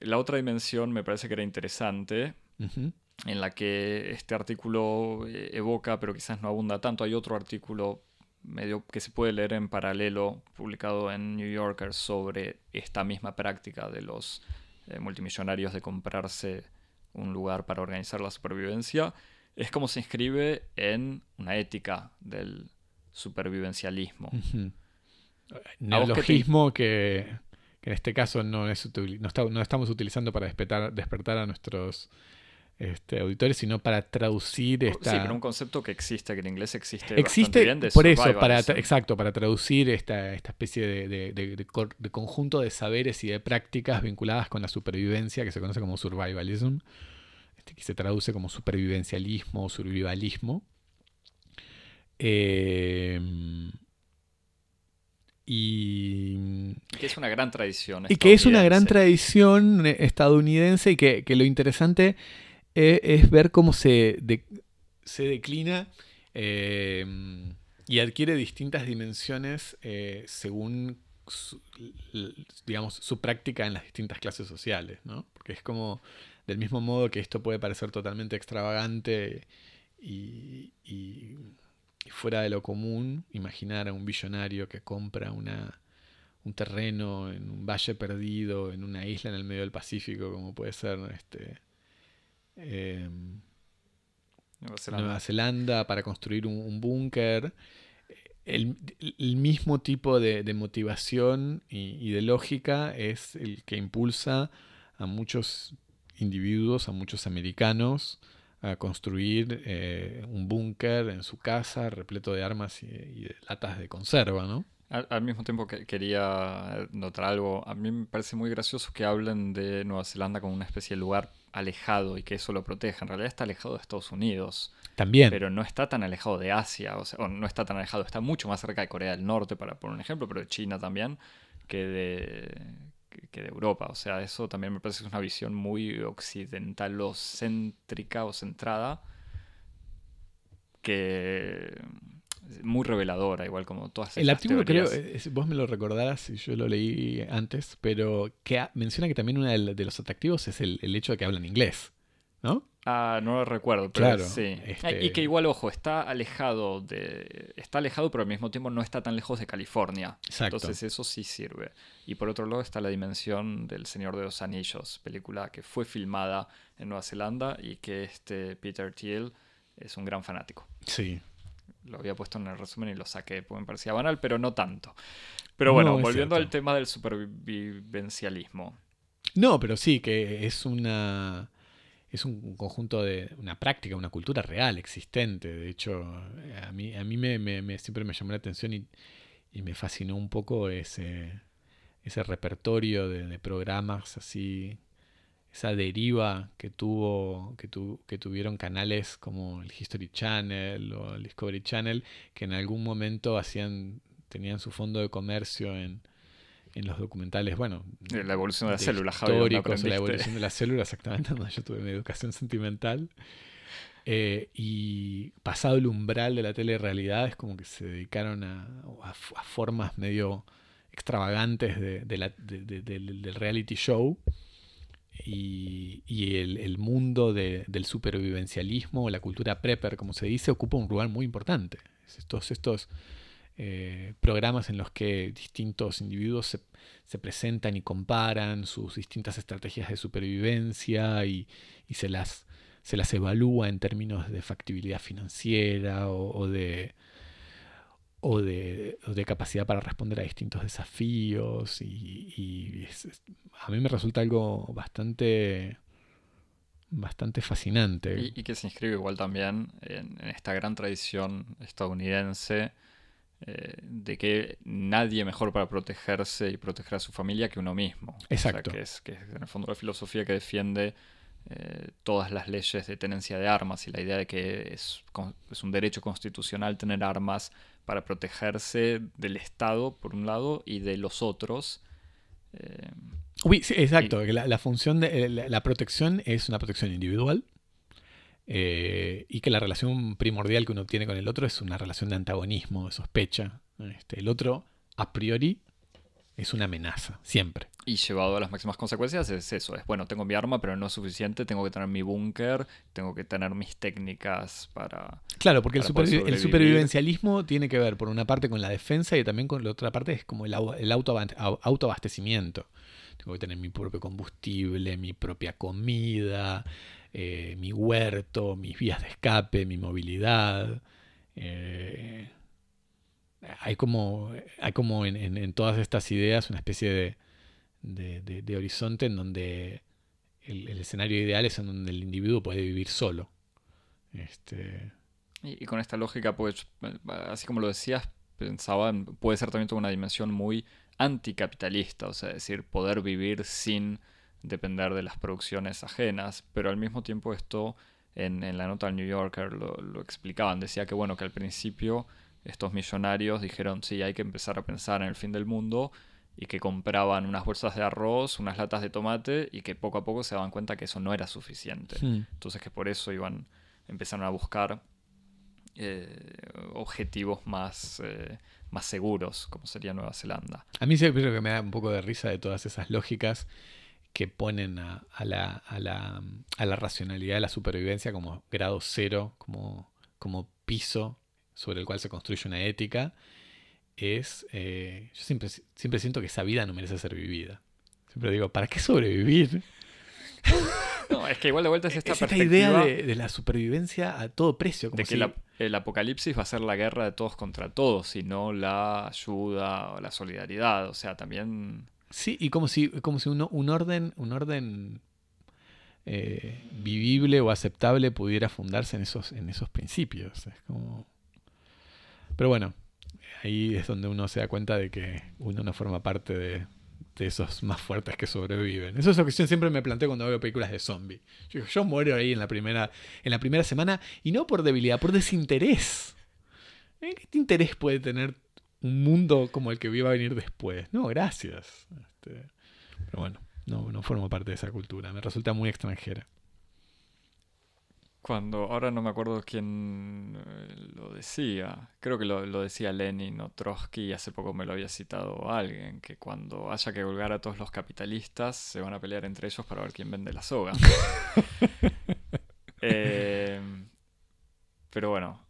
Speaker 1: La otra dimensión me parece que era interesante, en la que este artículo eh, evoca, pero quizás no abunda tanto. Hay otro artículo medio que se puede leer en paralelo, publicado en New Yorker, sobre esta misma práctica de los eh, multimillonarios de comprarse un lugar para organizar la supervivencia, es como se inscribe en una ética del supervivencialismo.
Speaker 2: Neologismo que, que, en este caso no, es, no, no estamos utilizando para despertar, despertar a nuestros este, auditores, sino para traducir esta...
Speaker 1: Sí, pero un concepto que existe, que en inglés existe.
Speaker 2: Existe, bien por eso, para, exacto, para traducir esta, esta especie de, de, conjunto de saberes y de prácticas vinculadas con la supervivencia, que se conoce como survivalism, este, que se traduce como supervivencialismo o survivalismo. Eh, y
Speaker 1: que es una gran tradición.
Speaker 2: Y que es una gran tradición estadounidense y que, que lo interesante e, es, ver cómo se, se declina em, y adquiere distintas dimensiones eh, según su, digamos, su práctica en las distintas clases sociales, ¿no? Porque es como, del mismo modo que esto puede parecer totalmente extravagante y, fuera de lo común, imaginar a un billonario que compra una, un terreno en un valle perdido, en una isla en el medio del Pacífico, como puede ser este, Em, Nueva, Zelanda. para construir un, búnker. El, mismo tipo de, motivación y, de lógica es el que impulsa a muchos individuos, a muchos americanos, a construir eh, un búnker en su casa repleto de armas y, de latas de conserva, ¿no?
Speaker 1: Al, mismo tiempo que quería notar algo, a mí me parece muy gracioso que hablen de Nueva Zelanda como una especie de lugar alejado y que eso lo protege. En realidad está alejado de Estados Unidos.
Speaker 2: También.
Speaker 1: Pero no está tan alejado de Asia, o sea, o no está tan alejado, está mucho más cerca de Corea del Norte, para poner un ejemplo, pero de China también, que de, que de Europa. O sea, eso también me parece que es una visión muy occidentalocéntrica o centrada, que muy reveladora, igual como todas
Speaker 2: El artículo creo, vos me lo recordarás, yo lo leí antes, pero que menciona que también uno de los atractivos es el, hecho de que hablan inglés, ¿no?
Speaker 1: Ah, no lo recuerdo, pero claro, sí. Este y que igual, ojo, está alejado de. Está alejado, pero al mismo tiempo no está tan lejos de California. Exacto. Entonces eso sí sirve. Y por otro lado está la dimensión del Señor de los Anillos, película que fue filmada en Nueva Zelanda y que este Peter Thiel es un gran fanático.
Speaker 2: Sí,
Speaker 1: lo había puesto en el resumen y lo saqué, porque me parecía banal, pero no tanto. Pero bueno, volviendo al tema del supervivencialismo.
Speaker 2: No, pero sí, que es una. Es un conjunto de. una práctica, una cultura real, existente. De hecho, a mí, a mí me, siempre me llamó la atención y, me fascinó un poco ese, ese repertorio de programas así esa deriva que tuvo que, que tuvieron canales como el History Channel o el Discovery Channel que en algún momento hacían tenían su fondo de comercio en, en los documentales bueno
Speaker 1: la evolución de, la célula
Speaker 2: históricos la evolución de la célula exactamente donde yo tuve mi educación sentimental. Eh, y pasado el umbral de la telerrealidad es como que se dedicaron a, a, formas medio extravagantes de, del reality show y, el, mundo del supervivencialismo, la cultura prepper, como se dice, ocupa un lugar muy importante. Estos, estos eh, programas en los que distintos individuos se, presentan y comparan sus distintas estrategias de supervivencia y, se, las, se las evalúa en términos de factibilidad financiera o de o de, capacidad para responder a distintos desafíos y, a mí me resulta algo bastante bastante fascinante.
Speaker 1: Y, que se inscribe igual también en, esta gran tradición estadounidense eh, de que nadie mejor para protegerse y proteger a su familia que uno mismo.
Speaker 2: Exacto.
Speaker 1: que, es, que es en el fondo la filosofía que defiende eh, todas las leyes de tenencia de armas y la idea de que es, es un derecho constitucional tener armas para protegerse del Estado, por un lado, y de los otros.
Speaker 2: Eh, sí, exacto. la, función de eh, la, protección es una protección individual eh, y que la relación primordial que uno tiene con el otro es una relación de antagonismo, de sospecha. Este, el otro, a priori, es una amenaza, siempre.
Speaker 1: Y llevado a las máximas consecuencias es eso, es bueno, tengo mi arma, pero no es suficiente, tengo que tener mi búnker, tengo que tener mis técnicas para...
Speaker 2: Claro, porque el, supervivencialismo tiene que ver por una parte con la defensa y también con la otra parte es como el, el autoabastecimiento. Tengo que tener mi propio combustible, mi propia comida, eh, mi huerto, mis vías de escape, mi movilidad. Eh, hay como, hay como en, todas estas ideas una especie de, horizonte en donde el, escenario ideal es en donde el individuo puede vivir solo. Este...
Speaker 1: Y, con esta lógica, pues, así como lo decías, pensaba, puede ser también toda una dimensión muy anticapitalista, o sea, decir, poder vivir sin depender de las producciones ajenas, pero al mismo tiempo esto en, la nota del New Yorker lo explicaban, decía que bueno, que al principio estos millonarios dijeron, sí, hay que empezar a pensar en el fin del mundo y que compraban unas bolsas de arroz, unas latas de tomate y que poco a poco se daban cuenta que eso no era suficiente. Entonces que por eso iban, empezaron a buscar eh, objetivos más, eh, más seguros, como sería Nueva Zelanda.
Speaker 2: A mí sí creo que me da un poco de risa de todas esas lógicas que ponen a, la, a, la, a la racionalidad de la supervivencia como grado cero, como, como piso sobre el cual se construye una ética, es, eh, yo siempre, siempre siento que esa vida no merece ser vivida. Siempre digo, ¿para qué sobrevivir?
Speaker 1: No, es que igual de vuelta es esta,
Speaker 2: esta idea de, la supervivencia a todo precio. Como
Speaker 1: de que el apocalipsis va a ser la guerra de todos contra todos, y no la ayuda o la solidaridad. O sea, también...
Speaker 2: Sí, y como si, como si uno, un orden, un orden eh, vivible o aceptable pudiera fundarse en esos, en esos principios. Es como... Pero bueno, ahí es donde uno se da cuenta de que uno no forma parte de, de esos más fuertes que sobreviven. Eso es lo que siempre me planteo cuando veo películas de zombies. Yo, yo muero ahí en la, primera, en la primera semana y no por debilidad, por desinterés. ¿Eh? ¿Qué interés puede tener un mundo como el que iba a venir después? No, gracias. Este, pero bueno, no, no formo parte de esa cultura. Me resulta muy extranjera.
Speaker 1: Cuando, ahora no me acuerdo quién eh, lo decía, creo que lo, lo, decía Lenin o Trotsky y hace poco me lo había citado alguien, que cuando haya que colgar a todos los capitalistas se van a pelear entre ellos para ver quién vende la soga. eh, pero bueno,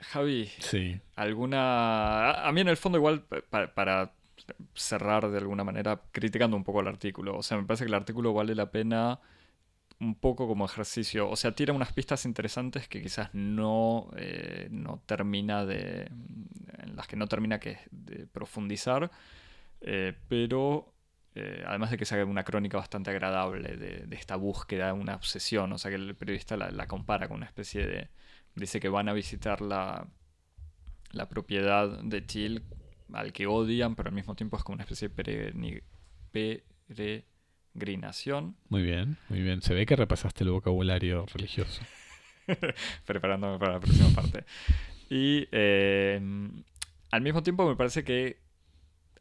Speaker 1: Javi,
Speaker 2: sí.
Speaker 1: alguna... A mí en el fondo igual, para, para cerrar de alguna manera criticando un poco el artículo, o sea, me parece que el artículo vale la pena un poco como ejercicio. O sea, tira unas pistas interesantes que quizás no, eh, no termina de. en las que no termina que, de profundizar. Eh, pero eh, además de que se haga una crónica bastante agradable de, esta búsqueda, una obsesión. O sea que el periodista la, compara con una especie de. Dice que van a visitar la, la propiedad de Chill al que odian, pero al mismo tiempo es como una especie de peregrinación grinación.
Speaker 2: Muy bien, muy bien. Se ve que repasaste el vocabulario religioso.
Speaker 1: Preparándome para la próxima parte. Y eh, al mismo tiempo me parece que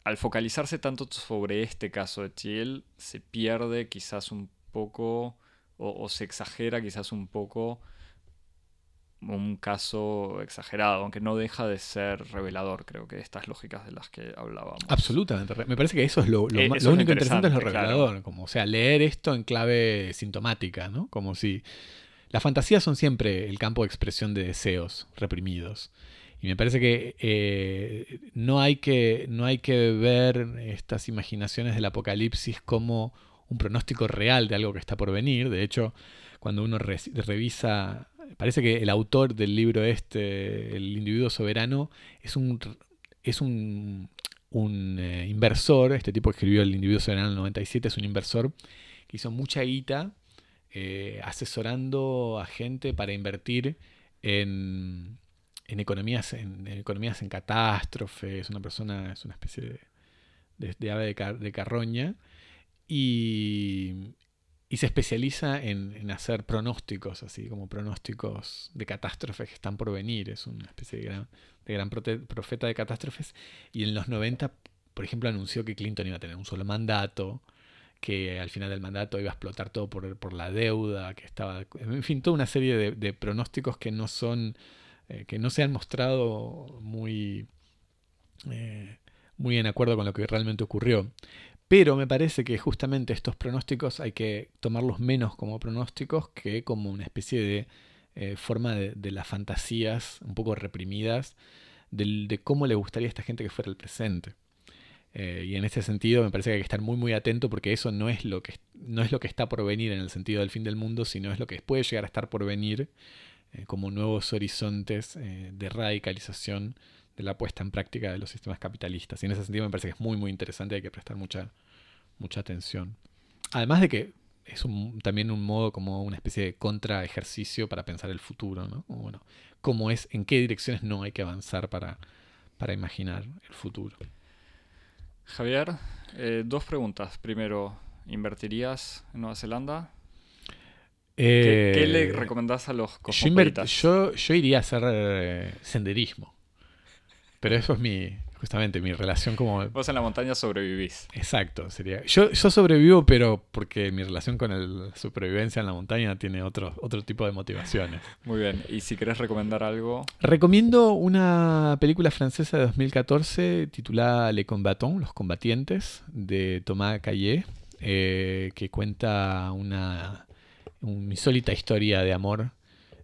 Speaker 1: al focalizarse tanto sobre este caso de Chiel, se pierde quizás un poco o, o se exagera quizás un poco un caso exagerado, aunque no deja de ser revelador, creo que estas lógicas de las que hablábamos.
Speaker 2: Absolutamente. Me parece que eso es lo, lo, eh, eso lo único interesante, es lo revelador, claro. como o sea, leer esto en clave sintomática, ¿no? Como si las fantasías son siempre el campo de expresión de deseos reprimidos. Y me parece que eh, no, hay que no hay que ver estas imaginaciones del apocalipsis como un pronóstico real de algo que está por venir. De hecho, cuando uno re revisa parece que el autor del libro este, El individuo soberano, es un, es un, un eh, inversor, este tipo escribió El individuo soberano en el 97, es un inversor que hizo mucha guita eh, asesorando a gente para invertir en, en economías, en, economías en catástrofes, una persona, es una especie de ave de, car, de carroña. Y, y se especializa en, hacer pronósticos, así como pronósticos de catástrofes que están por venir. Es una especie de gran, profeta de catástrofes. Y en los 90, por ejemplo, anunció que Clinton iba a tener un solo mandato, que al final del mandato iba a explotar todo por, por la deuda, que estaba. En fin, toda una serie de, de pronósticos que no son. Eh, que no se han mostrado muy. Eh, muy en acuerdo con lo que realmente ocurrió. Pero me parece que justamente estos pronósticos hay que tomarlos menos como pronósticos que como una especie de eh, forma de, las fantasías un poco reprimidas de, cómo le gustaría a esta gente que fuera el presente. Eh, y en ese sentido me parece que hay que estar muy muy atento porque eso no es, lo que, no es lo que está por venir en el sentido del fin del mundo, sino es lo que puede llegar a estar por venir eh, como nuevos horizontes de radicalización de la puesta en práctica de los sistemas capitalistas. Y en ese sentido me parece que es muy, muy interesante, hay que prestar mucha, mucha atención. Además de que es un, también un modo como una especie de contra ejercicio para pensar el futuro, ¿no? Bueno, cómo es, en qué direcciones no hay que avanzar para, para imaginar el futuro.
Speaker 1: Javier, eh, dos preguntas. Primero, ¿invertirías en Nueva Zelanda? Eh, ¿Qué, ¿Qué, le recomendás a los cosmopolitas?
Speaker 2: Yo, yo, yo iría a hacer eh, senderismo. Pero eso es mi, justamente, mi relación como...
Speaker 1: Vos en la montaña sobrevivís.
Speaker 2: Exacto, sería... Yo, yo sobrevivo, pero porque mi relación con el, la supervivencia en la montaña tiene otro, otro tipo de motivaciones.
Speaker 1: Muy bien, y si querés recomendar algo...
Speaker 2: Recomiendo una película francesa de 2014 titulada Les Combattants, Los Combatientes, de Thomas Caillé, eh, que cuenta una, una insólita historia de amor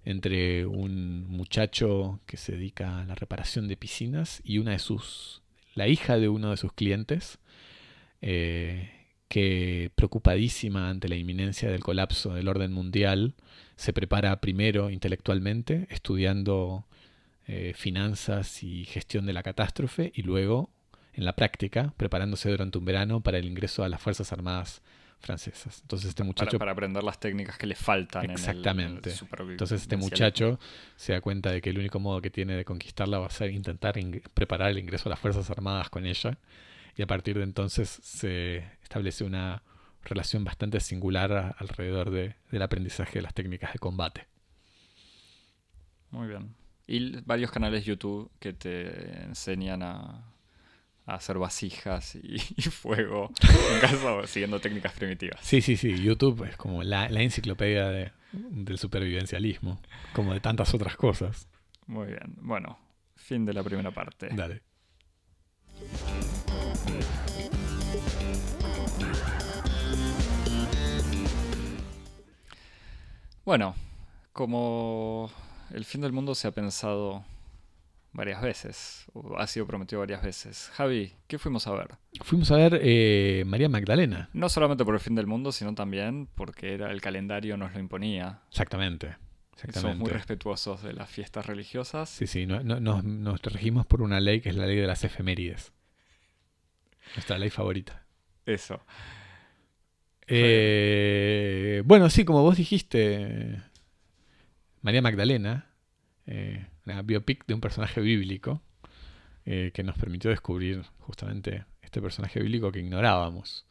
Speaker 2: entre un muchacho que se dedica a la reparación de piscinas y una de sus, la hija de uno de sus clientes, eh, que preocupadísima ante la inminencia del colapso del orden mundial, se prepara primero intelectualmente, estudiando eh, finanzas y gestión de la catástrofe, y luego, en la práctica, preparándose durante un verano para el ingreso a las Fuerzas Armadas francesas. Entonces este muchacho...
Speaker 1: Para, para, aprender las técnicas que le faltan.
Speaker 2: Exactamente. En el, Entonces este muchacho se da cuenta de que el único modo que tiene de conquistarla va a ser intentar preparar el ingreso a las Fuerzas Armadas con ella. y a partir de entonces se establece una relación bastante singular alrededor de, del aprendizaje de las técnicas de combate.
Speaker 1: Muy bien. Y varios canales YouTube que te enseñan a, hacer vasijas y, fuego en caso, siguiendo técnicas primitivas.
Speaker 2: Sí, sí, sí. YouTube es como la, enciclopedia del supervivencialismo, como de tantas otras cosas.
Speaker 1: Muy bien. Bueno, fin de la primera parte.
Speaker 2: Dale.
Speaker 1: Bueno, como el fin del mundo se ha pensado varias veces, o ha sido prometido varias veces. Javi, ¿qué fuimos a ver?
Speaker 2: Fuimos a ver eh, María Magdalena.
Speaker 1: No solamente por el fin del mundo, sino también porque era el calendario nos lo imponía.
Speaker 2: Exactamente. Exactamente.
Speaker 1: Somos muy respetuosos de las fiestas religiosas.
Speaker 2: Sí, sí, no, nos regimos por una ley que es la ley de las efemérides. Nuestra ley favorita.
Speaker 1: Eso.
Speaker 2: Eh, bueno, sí, como vos dijiste, María Magdalena, eh, una biopic de un personaje bíblico eh, que nos permitió descubrir justamente este personaje bíblico que ignorábamos.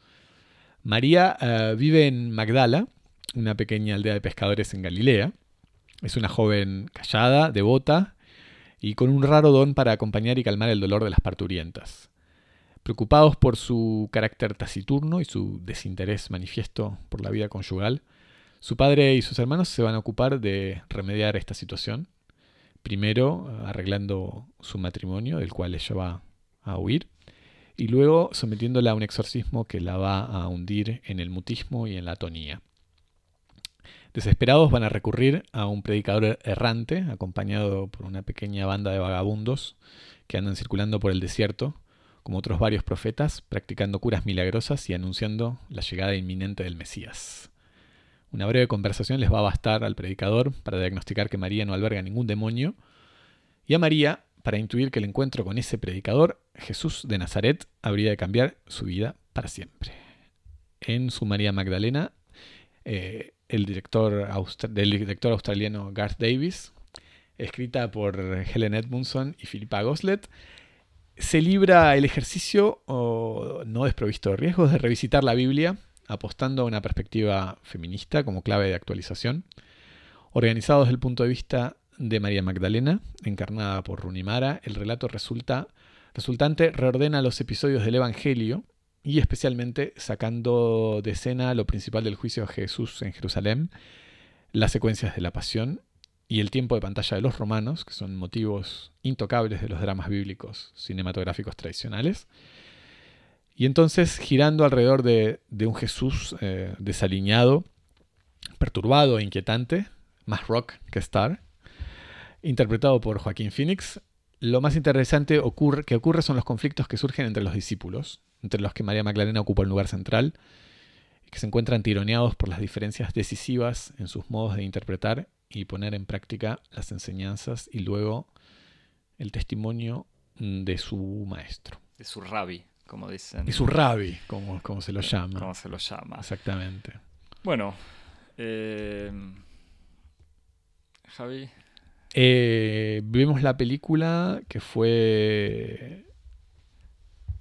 Speaker 2: María eh, vive en Magdala, una pequeña aldea de pescadores en Galilea. Es una joven callada, devota y con un raro don para acompañar y calmar el dolor de las parturientas. Preocupados por su carácter taciturno y su desinterés manifiesto por la vida conyugal, su padre y sus hermanos se van a ocupar de remediar esta situación primero arreglando su matrimonio, del cual ella va a huir, y luego sometiéndola a un exorcismo que la va a hundir en el mutismo y en la atonía. Desesperados van a recurrir a un predicador errante, acompañado por una pequeña banda de vagabundos que andan circulando por el desierto, como otros varios profetas, practicando curas milagrosas y anunciando la llegada inminente del Mesías. Una breve conversación les va a bastar al predicador para diagnosticar que María no alberga ningún demonio y a María para intuir que el encuentro con ese predicador, Jesús de Nazaret, habría de cambiar su vida para siempre. En su María Magdalena, eh, el director del director australiano Garth Davis, escrita por Helen Edmundson y Philippa Goslet, se libra el ejercicio, no desprovisto de riesgos, de revisitar la Biblia apostando a una perspectiva feminista como clave de actualización, organizado desde el punto de vista de María Magdalena, encarnada por Runimara, el relato resulta, resultante reordena los episodios del Evangelio y especialmente sacando de escena lo principal del juicio de Jesús en Jerusalén, las secuencias de la pasión y el tiempo de pantalla de los romanos, que son motivos intocables de los dramas bíblicos cinematográficos tradicionales, y entonces, girando alrededor de, un Jesús eh, desaliñado, perturbado e inquietante, más rock que star, interpretado por Joaquín Phoenix, lo más interesante que ocurre son los conflictos que surgen entre los discípulos, entre los que María Magdalena ocupa el lugar central, que se encuentran tironeados por las diferencias decisivas en sus modos de interpretar y poner en práctica las enseñanzas y luego el testimonio de su maestro.
Speaker 1: De su rabbi como dicen.
Speaker 2: Y su rabbi, como, como se lo llama.
Speaker 1: Como se lo llama.
Speaker 2: Exactamente.
Speaker 1: Bueno, eh, Javi.
Speaker 2: Eh, vimos la película que fue,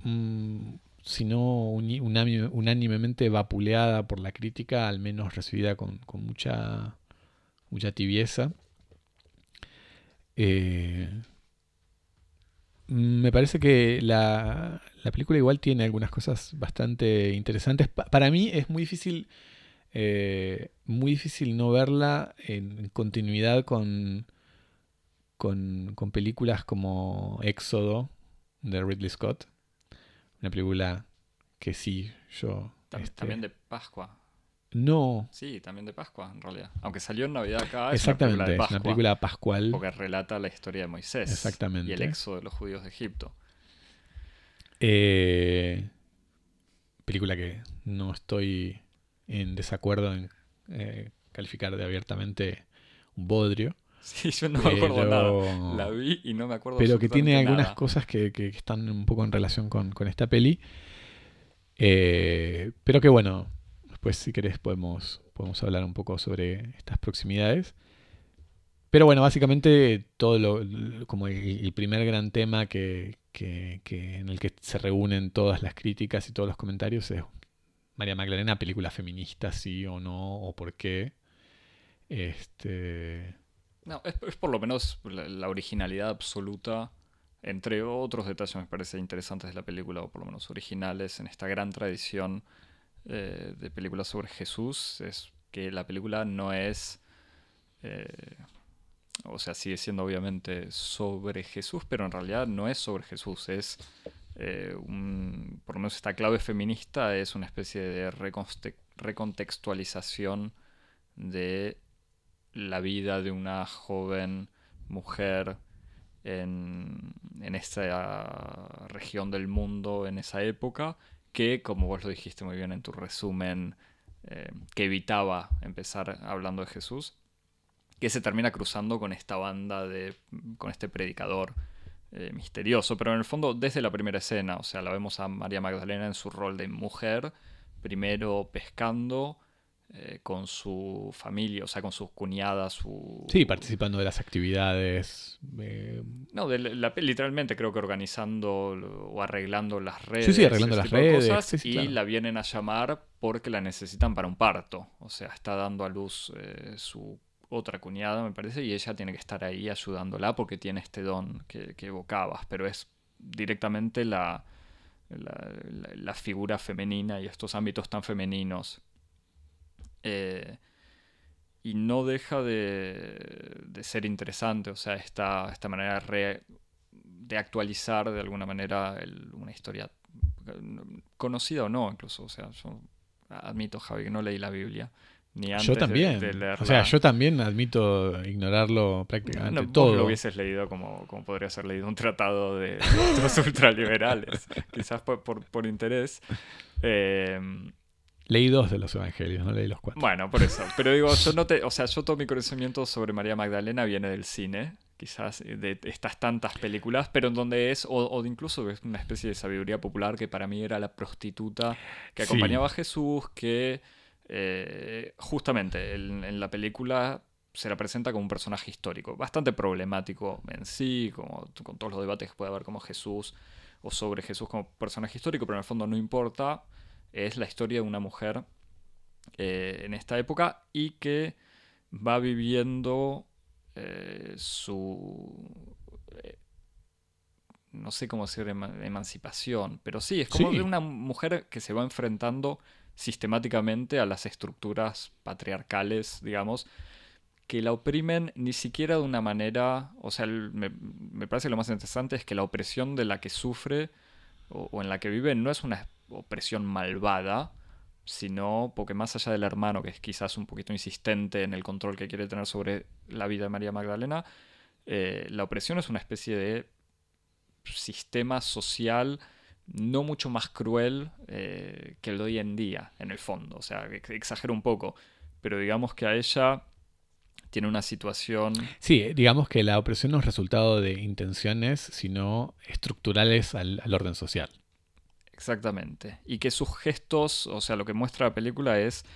Speaker 2: mm, si no unánimemente vapuleada por la crítica, al menos recibida con, con mucha, mucha tibieza. Eh, me parece que la, película igual tiene algunas cosas bastante interesantes. para mí es muy difícil, eh, muy difícil no verla en, continuidad con, con, películas como Éxodo de Ridley Scott. Una película que sí, yo...
Speaker 1: Este también de Pascua.
Speaker 2: No.
Speaker 1: Sí, también de Pascua, en realidad. Aunque salió en Navidad acá.
Speaker 2: Exactamente, es una película, pascual.
Speaker 1: Porque relata la historia de Moisés.
Speaker 2: Exactamente.
Speaker 1: Y el éxodo de los judíos de Egipto.
Speaker 2: Eh, película que no estoy en desacuerdo en eh, calificar de abiertamente un bodrio.
Speaker 1: Sí, yo no me acuerdo nada. La vi y no me acuerdo
Speaker 2: Pero que tiene algunas cosas que, están un poco en relación con, esta peli. Eh, pero que bueno, Después, si querés, podemos, podemos hablar un poco sobre estas proximidades. Pero bueno, básicamente todo lo, como el, primer gran tema que, que, en el que se reúnen todas las críticas y todos los comentarios es María Magdalena, película feminista, sí o no, o por qué. Este...
Speaker 1: No, es, por lo menos la, originalidad absoluta, entre otros detalles me parece interesantes de la película, o por lo menos originales, en esta gran tradición eh, de películas sobre Jesús, es que la película no es... Eh, o sea, sigue siendo obviamente sobre Jesús, pero en realidad no es sobre Jesús, es eh, un, por lo menos esta clave feminista es una especie de recontextualización de la vida de una joven mujer en, en esta región del mundo en esa época que, como vos lo dijiste muy bien en tu resumen, eh, que evitaba empezar hablando de Jesús, que se termina cruzando con esta banda de. con este predicador eh, misterioso. Pero en el fondo, desde la primera escena, o sea, la vemos a María Magdalena en su rol de mujer, primero pescando. Eh, con su familia, o sea, con sus cuñadas, su...
Speaker 2: Sí, participando de las actividades.
Speaker 1: Eh, no, de la, literalmente creo que organizando o arreglando las redes.
Speaker 2: Sí, sí, arreglando las redes.
Speaker 1: y la vienen a llamar porque la necesitan para un parto. O sea, está dando a luz su otra cuñada, me parece, y ella tiene que estar ahí ayudándola porque tiene este don que, evocabas, pero es directamente la, la, figura femenina y estos ámbitos tan femeninos. Eh, y no deja de, de, ser interesante, o sea, esta, esta manera de actualizar de alguna manera una historia conocida o no, incluso, o sea, yo admito, Javi, que no leí la Biblia,
Speaker 2: yo también. O sea, yo también admito ignorarlo prácticamente
Speaker 1: no,
Speaker 2: todo.
Speaker 1: Vos lo hubieses leído como, como podría ser leído un tratado de, los ultraliberales, quizás por, por, interés. Eh,
Speaker 2: leí dos de los evangelios, no leí los cuatro.
Speaker 1: Bueno, por eso. Pero digo, yo no te, o sea, yo todo mi conocimiento sobre María Magdalena viene del cine, quizás de estas tantas películas, pero en donde es, o, de incluso es una especie de sabiduría popular que para mí era la prostituta que acompañaba a Jesús, que eh, justamente en, la película se la presenta como un personaje histórico, bastante problemático en sí, como, con todos los debates que puede haber como Jesús o sobre Jesús como personaje histórico, pero en el fondo no importa, es la historia de una mujer eh, en esta época y que va viviendo eh, su... no sé cómo decir emancipación, pero sí, es como de una mujer que se va enfrentando sistemáticamente a las estructuras patriarcales, digamos, que la oprimen ni siquiera de una manera, o sea, me, parece que lo más interesante es que la opresión de la que sufre o, en la que vive no es una opresión malvada, sino porque más allá del hermano, que es quizás un poquito insistente en el control que quiere tener sobre la vida de María Magdalena, eh, la opresión es una especie de sistema social no mucho más cruel eh, que el de hoy en día, en el fondo. O sea, exagero un poco, pero digamos que a ella tiene una situación...
Speaker 2: Sí, digamos que la opresión no es resultado de intenciones, sino estructurales al, orden social.
Speaker 1: Exactamente. Y que sus gestos, o sea, lo que muestra la película es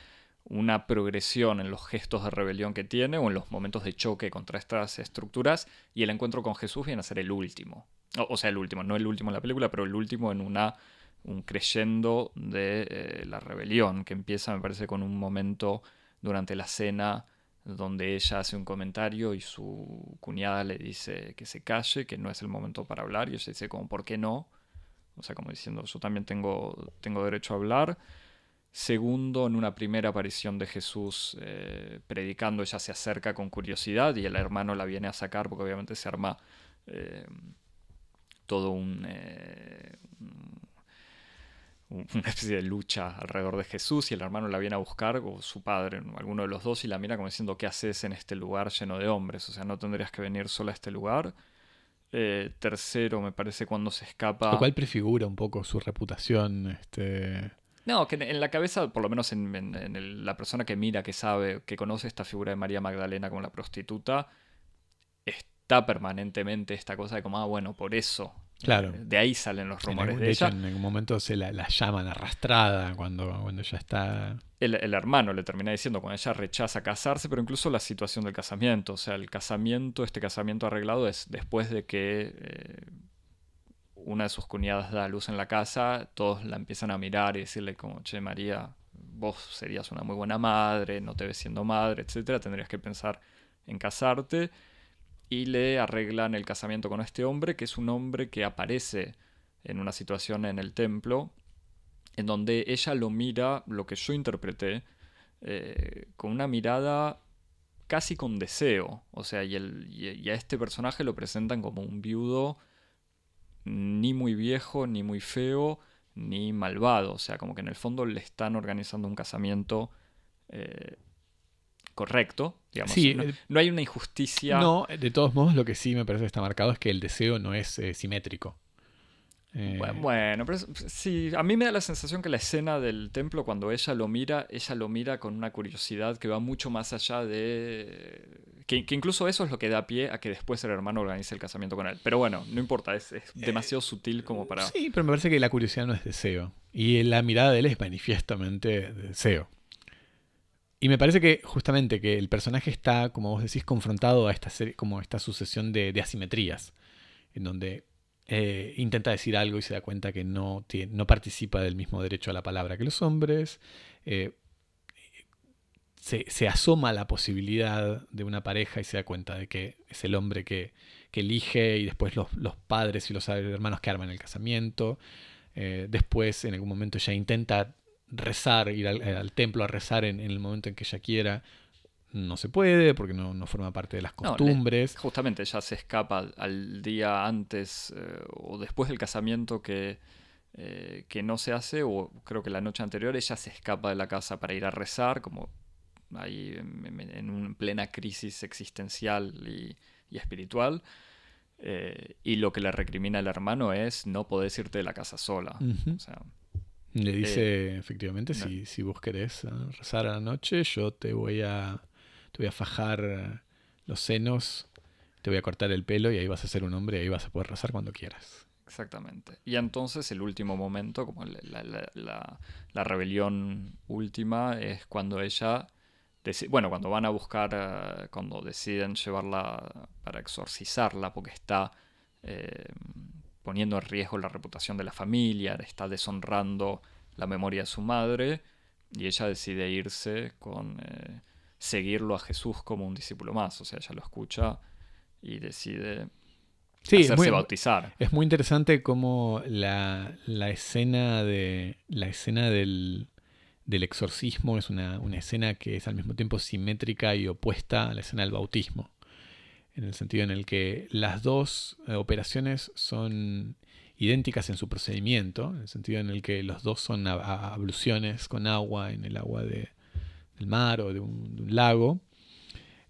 Speaker 1: una progresión en los gestos de rebelión que tiene o en los momentos de choque contra estas estructuras y el encuentro con Jesús viene a ser el último. O, sea, el último, no el último en la película, pero el último en una un creyendo de eh, la rebelión, que empieza, me parece, con un momento durante la cena donde ella hace un comentario y su cuñada le dice que se calle, que no es el momento para hablar, y ella dice como, ¿por qué no? O sea, como diciendo, yo también tengo, tengo derecho a hablar. Segundo, en una primera aparición de Jesús eh, predicando, ella se acerca con curiosidad y el hermano la viene a sacar porque obviamente se arma eh, todo un, eh, una especie de lucha alrededor de Jesús y el hermano la viene a buscar, o su padre, alguno de los dos, y la mira como diciendo, ¿qué haces en este lugar lleno de hombres? O sea, no tendrías que venir sola a este lugar. Eh, tercero, me parece, cuando se escapa...
Speaker 2: Lo cual prefigura un poco su reputación. Este...
Speaker 1: No, que en la cabeza, por lo menos en, la persona que mira, que sabe, que conoce esta figura de María Magdalena como la prostituta, está permanentemente esta cosa de como, ah, bueno, por eso
Speaker 2: Claro.
Speaker 1: De ahí salen los rumores
Speaker 2: algún-
Speaker 1: de
Speaker 2: de hecho,
Speaker 1: ella.
Speaker 2: en algún momento se la, la llaman arrastrada cuando, cuando ya está.
Speaker 1: El, el hermano le termina diciendo cuando ella rechaza casarse, pero incluso la situación del casamiento. O sea, el casamiento, este casamiento arreglado es después de que eh, una de sus cuñadas da luz en la casa, todos la empiezan a mirar y decirle como, che María, vos serías una muy buena madre, no te ves siendo madre, etcétera, tendrías que pensar en casarte. Y le arreglan el casamiento con este hombre, que es un hombre que aparece en una situación en el templo, en donde ella lo mira, lo que yo interpreté, eh, con una mirada casi con deseo. O sea, y, el- y- a este personaje lo presentan como un viudo ni muy viejo, ni muy feo, ni malvado. O sea, como que en el fondo le están organizando un casamiento eh, correcto. Digamos.
Speaker 2: Sí,
Speaker 1: no,
Speaker 2: eh,
Speaker 1: no hay una injusticia.
Speaker 2: No, de todos modos, lo que sí me parece que está marcado es que el deseo no es eh, simétrico. Eh,
Speaker 1: Bu- Bueno, pero sí, a mí me da la sensación que la escena del templo, cuando ella lo mira, ella lo mira con una curiosidad que va mucho más allá de... Que, que incluso eso es lo que da pie a que después el hermano organice el casamiento con él. Pero bueno, no importa, es, es demasiado sutil como para...
Speaker 2: Sí, pero me parece que la curiosidad no es deseo. Y la mirada de él es manifiestamente de deseo. Y me parece que justamente que el personaje está, como vos decís, confrontado a esta serie, como esta sucesión de, asimetrías, en donde eh, intenta decir algo y se da cuenta que no, no participa del mismo derecho a la palabra que los hombres. eh, se, asoma a la posibilidad de una pareja y se da cuenta de que es el hombre que, elige y después los, los padres y los hermanos que arman el casamiento. Eh, después, en algún momento, ella intenta rezar, ir al, al templo a rezar en, en el momento en que ella quiera. No se puede porque no, no forma parte de las
Speaker 1: No, le-
Speaker 2: costumbres.
Speaker 1: Justamente ella se escapa al- día antes eh, o después del casamiento que, eh, que no se hace, o creo que la noche anterior ella se escapa de la casa para ir a rezar, como ahí en, una plena crisis existencial y, y espiritual. Eh, y lo que le recrimina el hermano es no podés irte de la casa sola. O sea,
Speaker 2: Le dice, efectivamente,
Speaker 1: no.
Speaker 2: si, si vos querés eh, rezar a la noche, yo te voy a, te voy a fajar eh, los senos, te voy a cortar el pelo y ahí vas a ser un hombre y ahí vas a poder rezar cuando quieras.
Speaker 1: Exactamente. Y entonces el último momento, como la, la- la- rebelión última, es cuando ella, bueno, cuando van a buscar, eh, cuando deciden llevarla para exorcizarla, porque está eh, poniendo en riesgo la reputación de la familia, está deshonrando la memoria de su madre, y ella decide irse con eh, seguirlo a Jesús como un discípulo más. O sea, ella lo escucha y decide
Speaker 2: Sí, es
Speaker 1: hacerse
Speaker 2: muy,
Speaker 1: bautizar.
Speaker 2: es muy interesante cómo la, la escena de la escena del, del exorcismo es una, una escena que es al mismo tiempo simétrica y opuesta a la escena del bautismo. En el sentido en el que las dos eh, operaciones son idénticas en su procedimiento, en el sentido en el que los dos son abluciones con agua en el agua de- del mar o de un, de un lago.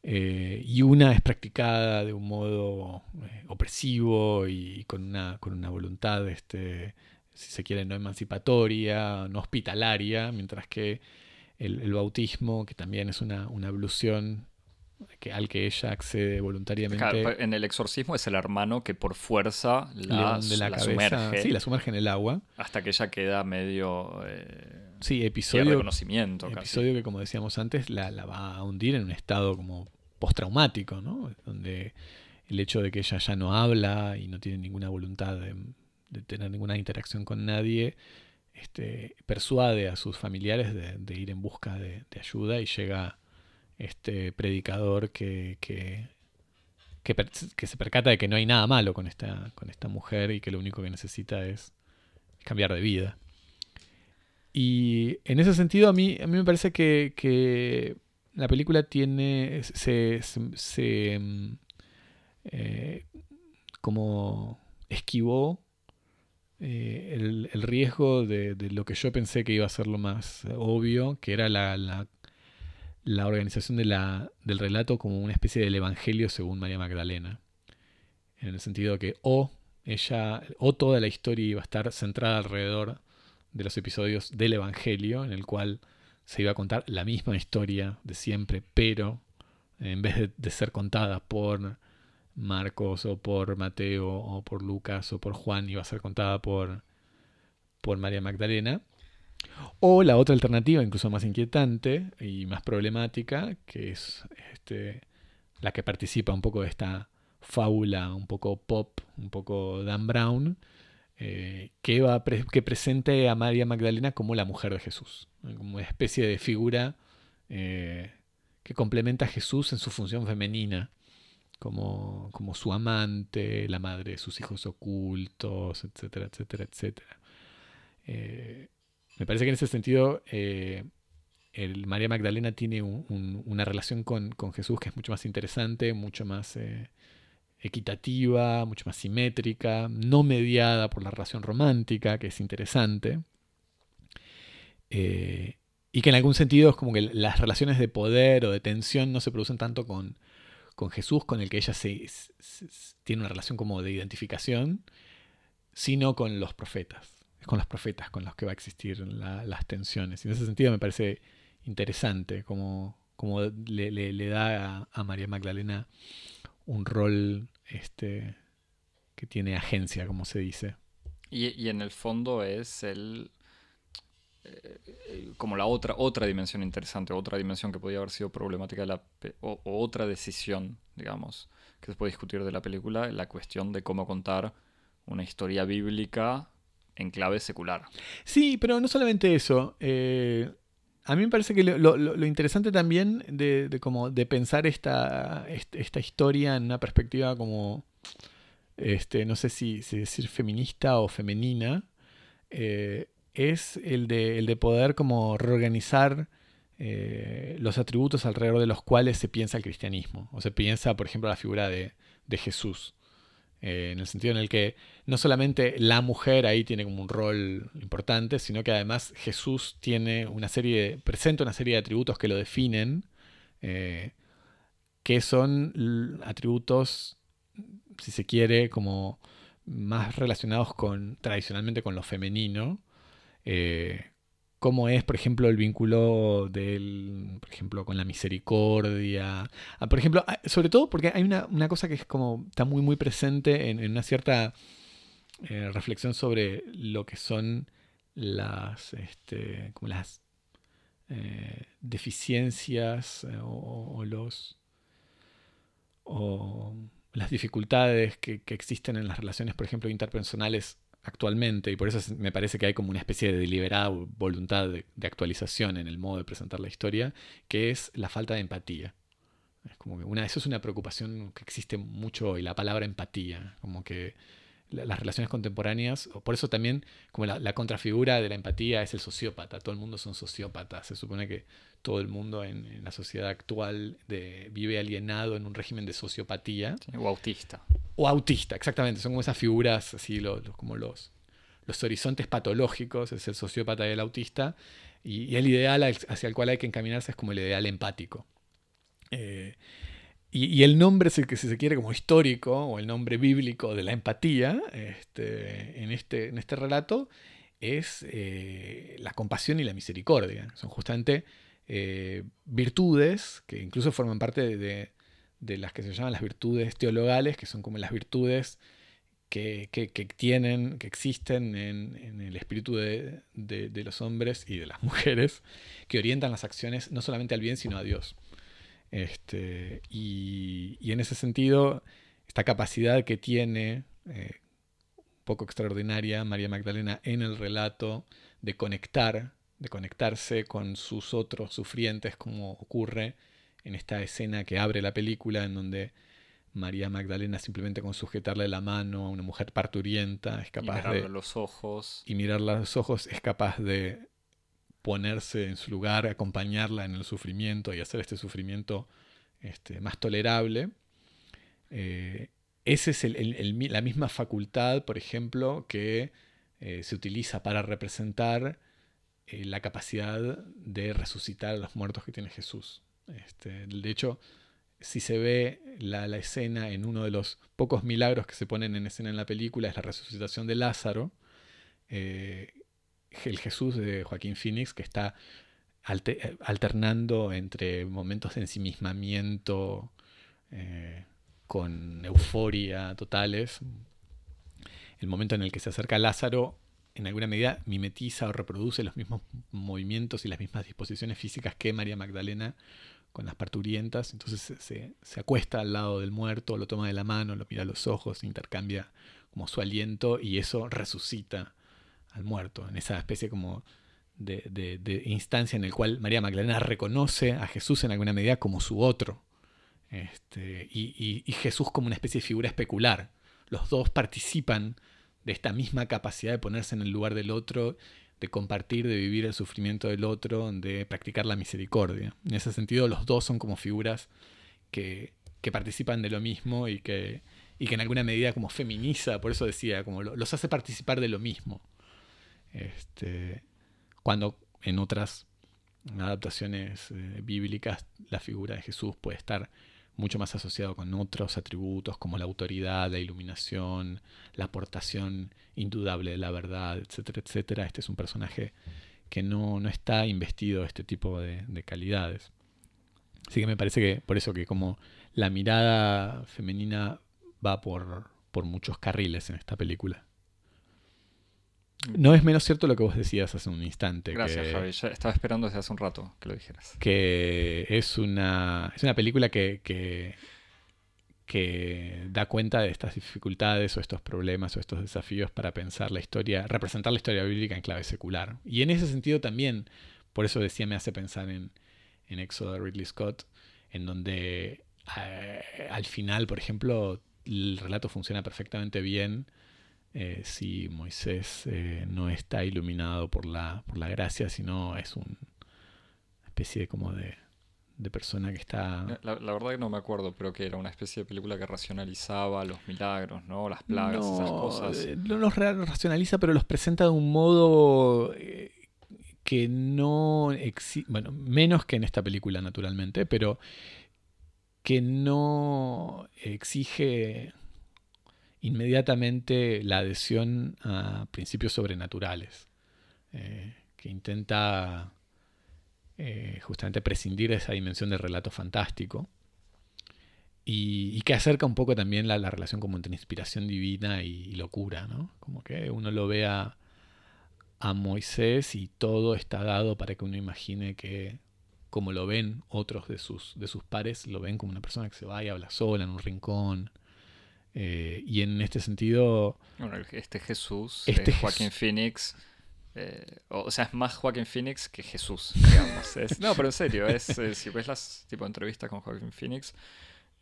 Speaker 2: Eh, y una es practicada de un modo eh, opresivo y con una, con una voluntad, este, si se quiere, no emancipatoria, no hospitalaria, mientras que el, el bautismo, que también es una, una ablución que, al que ella accede voluntariamente,
Speaker 1: Claro, en el exorcismo es el hermano que por fuerza la, sumerge
Speaker 2: sí, la sumerge en el agua.
Speaker 1: hasta que ella queda medio eh,
Speaker 2: Sí, episodio,
Speaker 1: conocimiento casi.
Speaker 2: episodio que como decíamos antes la, la va a hundir en un estado como postraumático, ¿no? Donde el hecho de que ella ya no habla y no tiene ninguna voluntad de, de tener ninguna interacción con nadie, este, persuade a sus familiares de, de ir en busca de, de ayuda y llega este predicador que, que, que, se percata de que no hay nada malo con esta, con esta mujer y que lo único que necesita es cambiar de vida. Y en ese sentido a mí, a mí me parece que, que la película tiene, se, se- mm, eh, como esquivó eh, el, el riesgo de, de lo que yo pensé que iba a ser lo más obvio, que era la, la organización de del relato como una especie del evangelio según María Magdalena. En el sentido que o ella, o toda la historia iba a estar centrada alrededor de los episodios del Evangelio, en el cual se iba a contar la misma historia de siempre, pero en vez de, de ser contada por Marcos o por Mateo o por Lucas o por Juan iba a ser contada por María Magdalena. O la otra alternativa, incluso más inquietante y más problemática, que es este, la que participa un poco de esta fábula, un poco pop, un poco Dan Brown, eh, que, va que presente a María Magdalena como la mujer de Jesús, como una especie de figura eh, que complementa a Jesús en su función femenina, como, como su amante, la madre de sus hijos ocultos, etcétera, etcétera, etcétera. Eh, me parece que en ese sentido el María Magdalena tiene una relación con, Jesús que es mucho más interesante, mucho más equitativa, mucho más simétrica, no mediada por la relación romántica, que es interesante. Eh, y que en algún sentido es como que las relaciones de poder o de tensión no se producen tanto con, Jesús, con el que ella tiene una relación como de identificación, sino con los profetas. Con los profetas con los que va a existir las tensiones. Y en ese sentido me parece interesante como, le, da a, María Magdalena un rol este, que tiene agencia, como se dice.
Speaker 1: Y, en el fondo es el eh, como la otra otra dimensión interesante, otra dimensión que podía haber sido problemática la o, otra decisión, digamos, que se puede discutir de la película, la cuestión de cómo contar una historia bíblica en clave secular.
Speaker 2: Sí, pero no solamente eso. Eh, a mí me parece que lo, interesante también de, como de pensar esta, esta historia en una perspectiva como, este, no sé si, decir feminista o femenina, eh, es el de, el de poder como reorganizar eh, los atributos alrededor de los cuales se piensa el cristianismo. O se piensa, por ejemplo, la figura de, de Jesús. Eh, en el sentido en el que no solamente la mujer ahí tiene como un rol importante, sino que además Jesús tiene una serie, presenta una serie de atributos que lo definen, eh, que son atributos, si se quiere, como más relacionados con tradicionalmente con lo femenino, eh, cómo es, por ejemplo, el vínculo del, por ejemplo, con la misericordia. Ah, por ejemplo, ah, sobre todo porque hay una, cosa que es como, está muy, muy presente en, una cierta eh, reflexión sobre lo que son las, este, como las eh, deficiencias eh, o, los... o las dificultades que, que existen en las relaciones, por ejemplo, interpersonales actualmente, y por eso me parece que hay como una especie de deliberada voluntad de, actualización en el modo de presentar la historia, que es la falta de empatía. Es como que una, eso es una preocupación que existe mucho hoy, la palabra empatía, como que las relaciones contemporáneas, por eso también como la, contrafigura de la empatía es el sociópata, todo el mundo son sociópatas, se supone que todo el mundo en, la sociedad actual de, vive alienado en un régimen de sociopatía.
Speaker 1: o autista.
Speaker 2: O autista, exactamente, son como esas figuras, así como los, los horizontes patológicos, es el sociópata y el autista, y, el ideal hacia el cual hay que encaminarse es como el ideal empático. Eh, y, el nombre, si, si se quiere, como histórico, o el nombre bíblico de la empatía, este, en, este, en este relato, es eh, la compasión y la misericordia. Son justamente eh, virtudes que incluso forman parte de, las que se llaman las virtudes teologales, que son como las virtudes que, tienen, que existen en, el espíritu de, los hombres y de las mujeres, que orientan las acciones no solamente al bien, sino a Dios. Este, y, en ese sentido, esta capacidad que tiene, eh, poco extraordinaria, María Magdalena en el relato de conectar, de conectarse con sus otros sufrientes, como ocurre en esta escena que abre la película, en donde María Magdalena simplemente con sujetarle la mano a una mujer parturienta es capaz
Speaker 1: de los ojos
Speaker 2: y mirarla a los ojos es capaz de ponerse en su lugar, acompañarla en el sufrimiento y hacer este sufrimiento este, más tolerable. Eh, esa es la misma facultad, por ejemplo, que eh, se utiliza para representar eh, la capacidad de resucitar a los muertos que tiene Jesús. Este, de hecho, si se ve la, escena en uno de los pocos milagros que se ponen en escena en la película, es la resucitación de Lázaro el Jesús de Joaquín Phoenix que está alternando entre momentos de ensimismamiento, eh, con euforia totales. El momento en el que se acerca Lázaro, en alguna medida, mimetiza o reproduce los mismos movimientos y las mismas disposiciones físicas que María Magdalena con las parturientas. Entonces se, se, acuesta al lado del muerto, lo toma de la mano, lo mira a los ojos, intercambia como su aliento y eso resucita al muerto, en esa especie como de, instancia en el cual María Magdalena reconoce a Jesús en alguna medida como su otro. Este, y, Jesús como una especie de figura especular. Los dos participan de esta misma capacidad de ponerse en el lugar del otro, de compartir, de vivir el sufrimiento del otro, de practicar la misericordia. En ese sentido, los dos son como figuras que, participan de lo mismo y que, y que en alguna medida como feminiza, por eso decía, como los hace participar de lo mismo. Este, cuando en otras adaptaciones eh, bíblicas la figura de Jesús puede estar mucho más asociado con otros atributos como la autoridad, la iluminación, la aportación indudable de la verdad, etcétera, etcétera. Este es un personaje que no, está investido de este tipo de, de, calidades. Así que me parece que por eso que como la mirada femenina va por, por muchos carriles en esta película. No es menos cierto lo que vos decías hace un instante.
Speaker 1: Gracias, Javi. Ya estaba esperando desde hace un rato que lo dijeras.
Speaker 2: Que es una, es una película que, que, da cuenta de estas dificultades o estos problemas o estos desafíos para pensar la historia, representar la historia bíblica en clave secular. Y en ese sentido también, por eso decía, me hace pensar en, en Éxodo de Ridley Scott, en donde eh, al final, por ejemplo, el relato funciona perfectamente bien eh, si Moisés eh, no está iluminado por la, por la gracia, sino es una especie de, como de, persona que está...
Speaker 1: Eh, la, verdad que no me acuerdo, pero que era una especie de película que racionalizaba los milagros, ¿no? Las plagas, esas cosas.
Speaker 2: No los racionaliza, pero los presenta de un modo que no existe, bueno, menos que en esta película naturalmente, pero que no exige inmediatamente la adhesión a principios sobrenaturales, eh, que intenta eh, justamente prescindir de esa dimensión del relato fantástico y, que acerca un poco también la, relación como entre inspiración divina y, locura, ¿no? Como que uno lo vea a Moisés y todo está dado para que uno imagine que como lo ven otros de sus, de sus pares, lo ven como una persona que se va y habla sola en un rincón, eh, y en este sentido...
Speaker 1: Bueno, este Jesús, este Joaquín Phoenix, eh, o, sea, es más Joaquín Phoenix que Jesús, digamos. no, pero en serio, es, eh, si ves las tipo entrevistas con Joaquín Phoenix,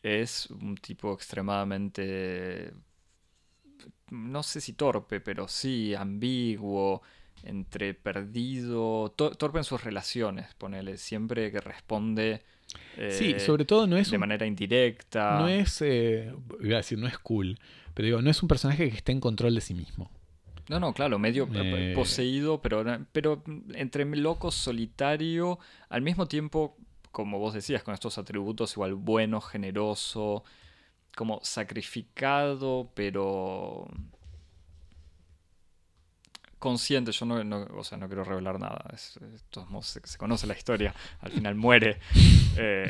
Speaker 1: es un tipo extremadamente, no sé si torpe, pero sí ambiguo, entre perdido, torpe en sus relaciones, ponele, siempre que responde
Speaker 2: sí, eh, sobre todo no es...
Speaker 1: De manera indirecta.
Speaker 2: No es, eh, iba a decir, no es cool, pero digo, no es un personaje que esté en control de sí mismo.
Speaker 1: No, no, claro, medio eh, poseído, pero, pero entre loco, solitario, al mismo tiempo, como vos decías, con estos atributos igual bueno, generoso, como sacrificado, pero consciente, yo no, o sea, no quiero revelar nada, es, se, conoce la historia, al final muere, eh,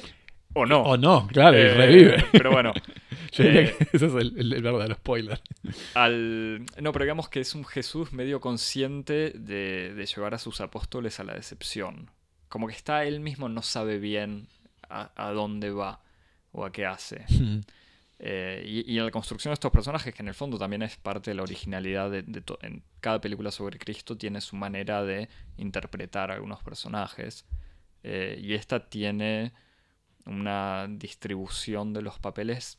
Speaker 1: o no.
Speaker 2: O no, claro, y eh, revive.
Speaker 1: Pero bueno.
Speaker 2: yo diría eh, que ese es el, el, verdadero spoiler.
Speaker 1: Al, no, pero digamos que es un Jesús medio consciente de, de, llevar a sus apóstoles a la decepción. Como que está él mismo, no sabe bien a, a dónde va o a qué hace. Eh, y, en la construcción de estos personajes, que en el fondo también es parte de la originalidad de, en cada película sobre Cristo, tiene su manera de interpretar a algunos personajes. Eh, y esta tiene una distribución de los papeles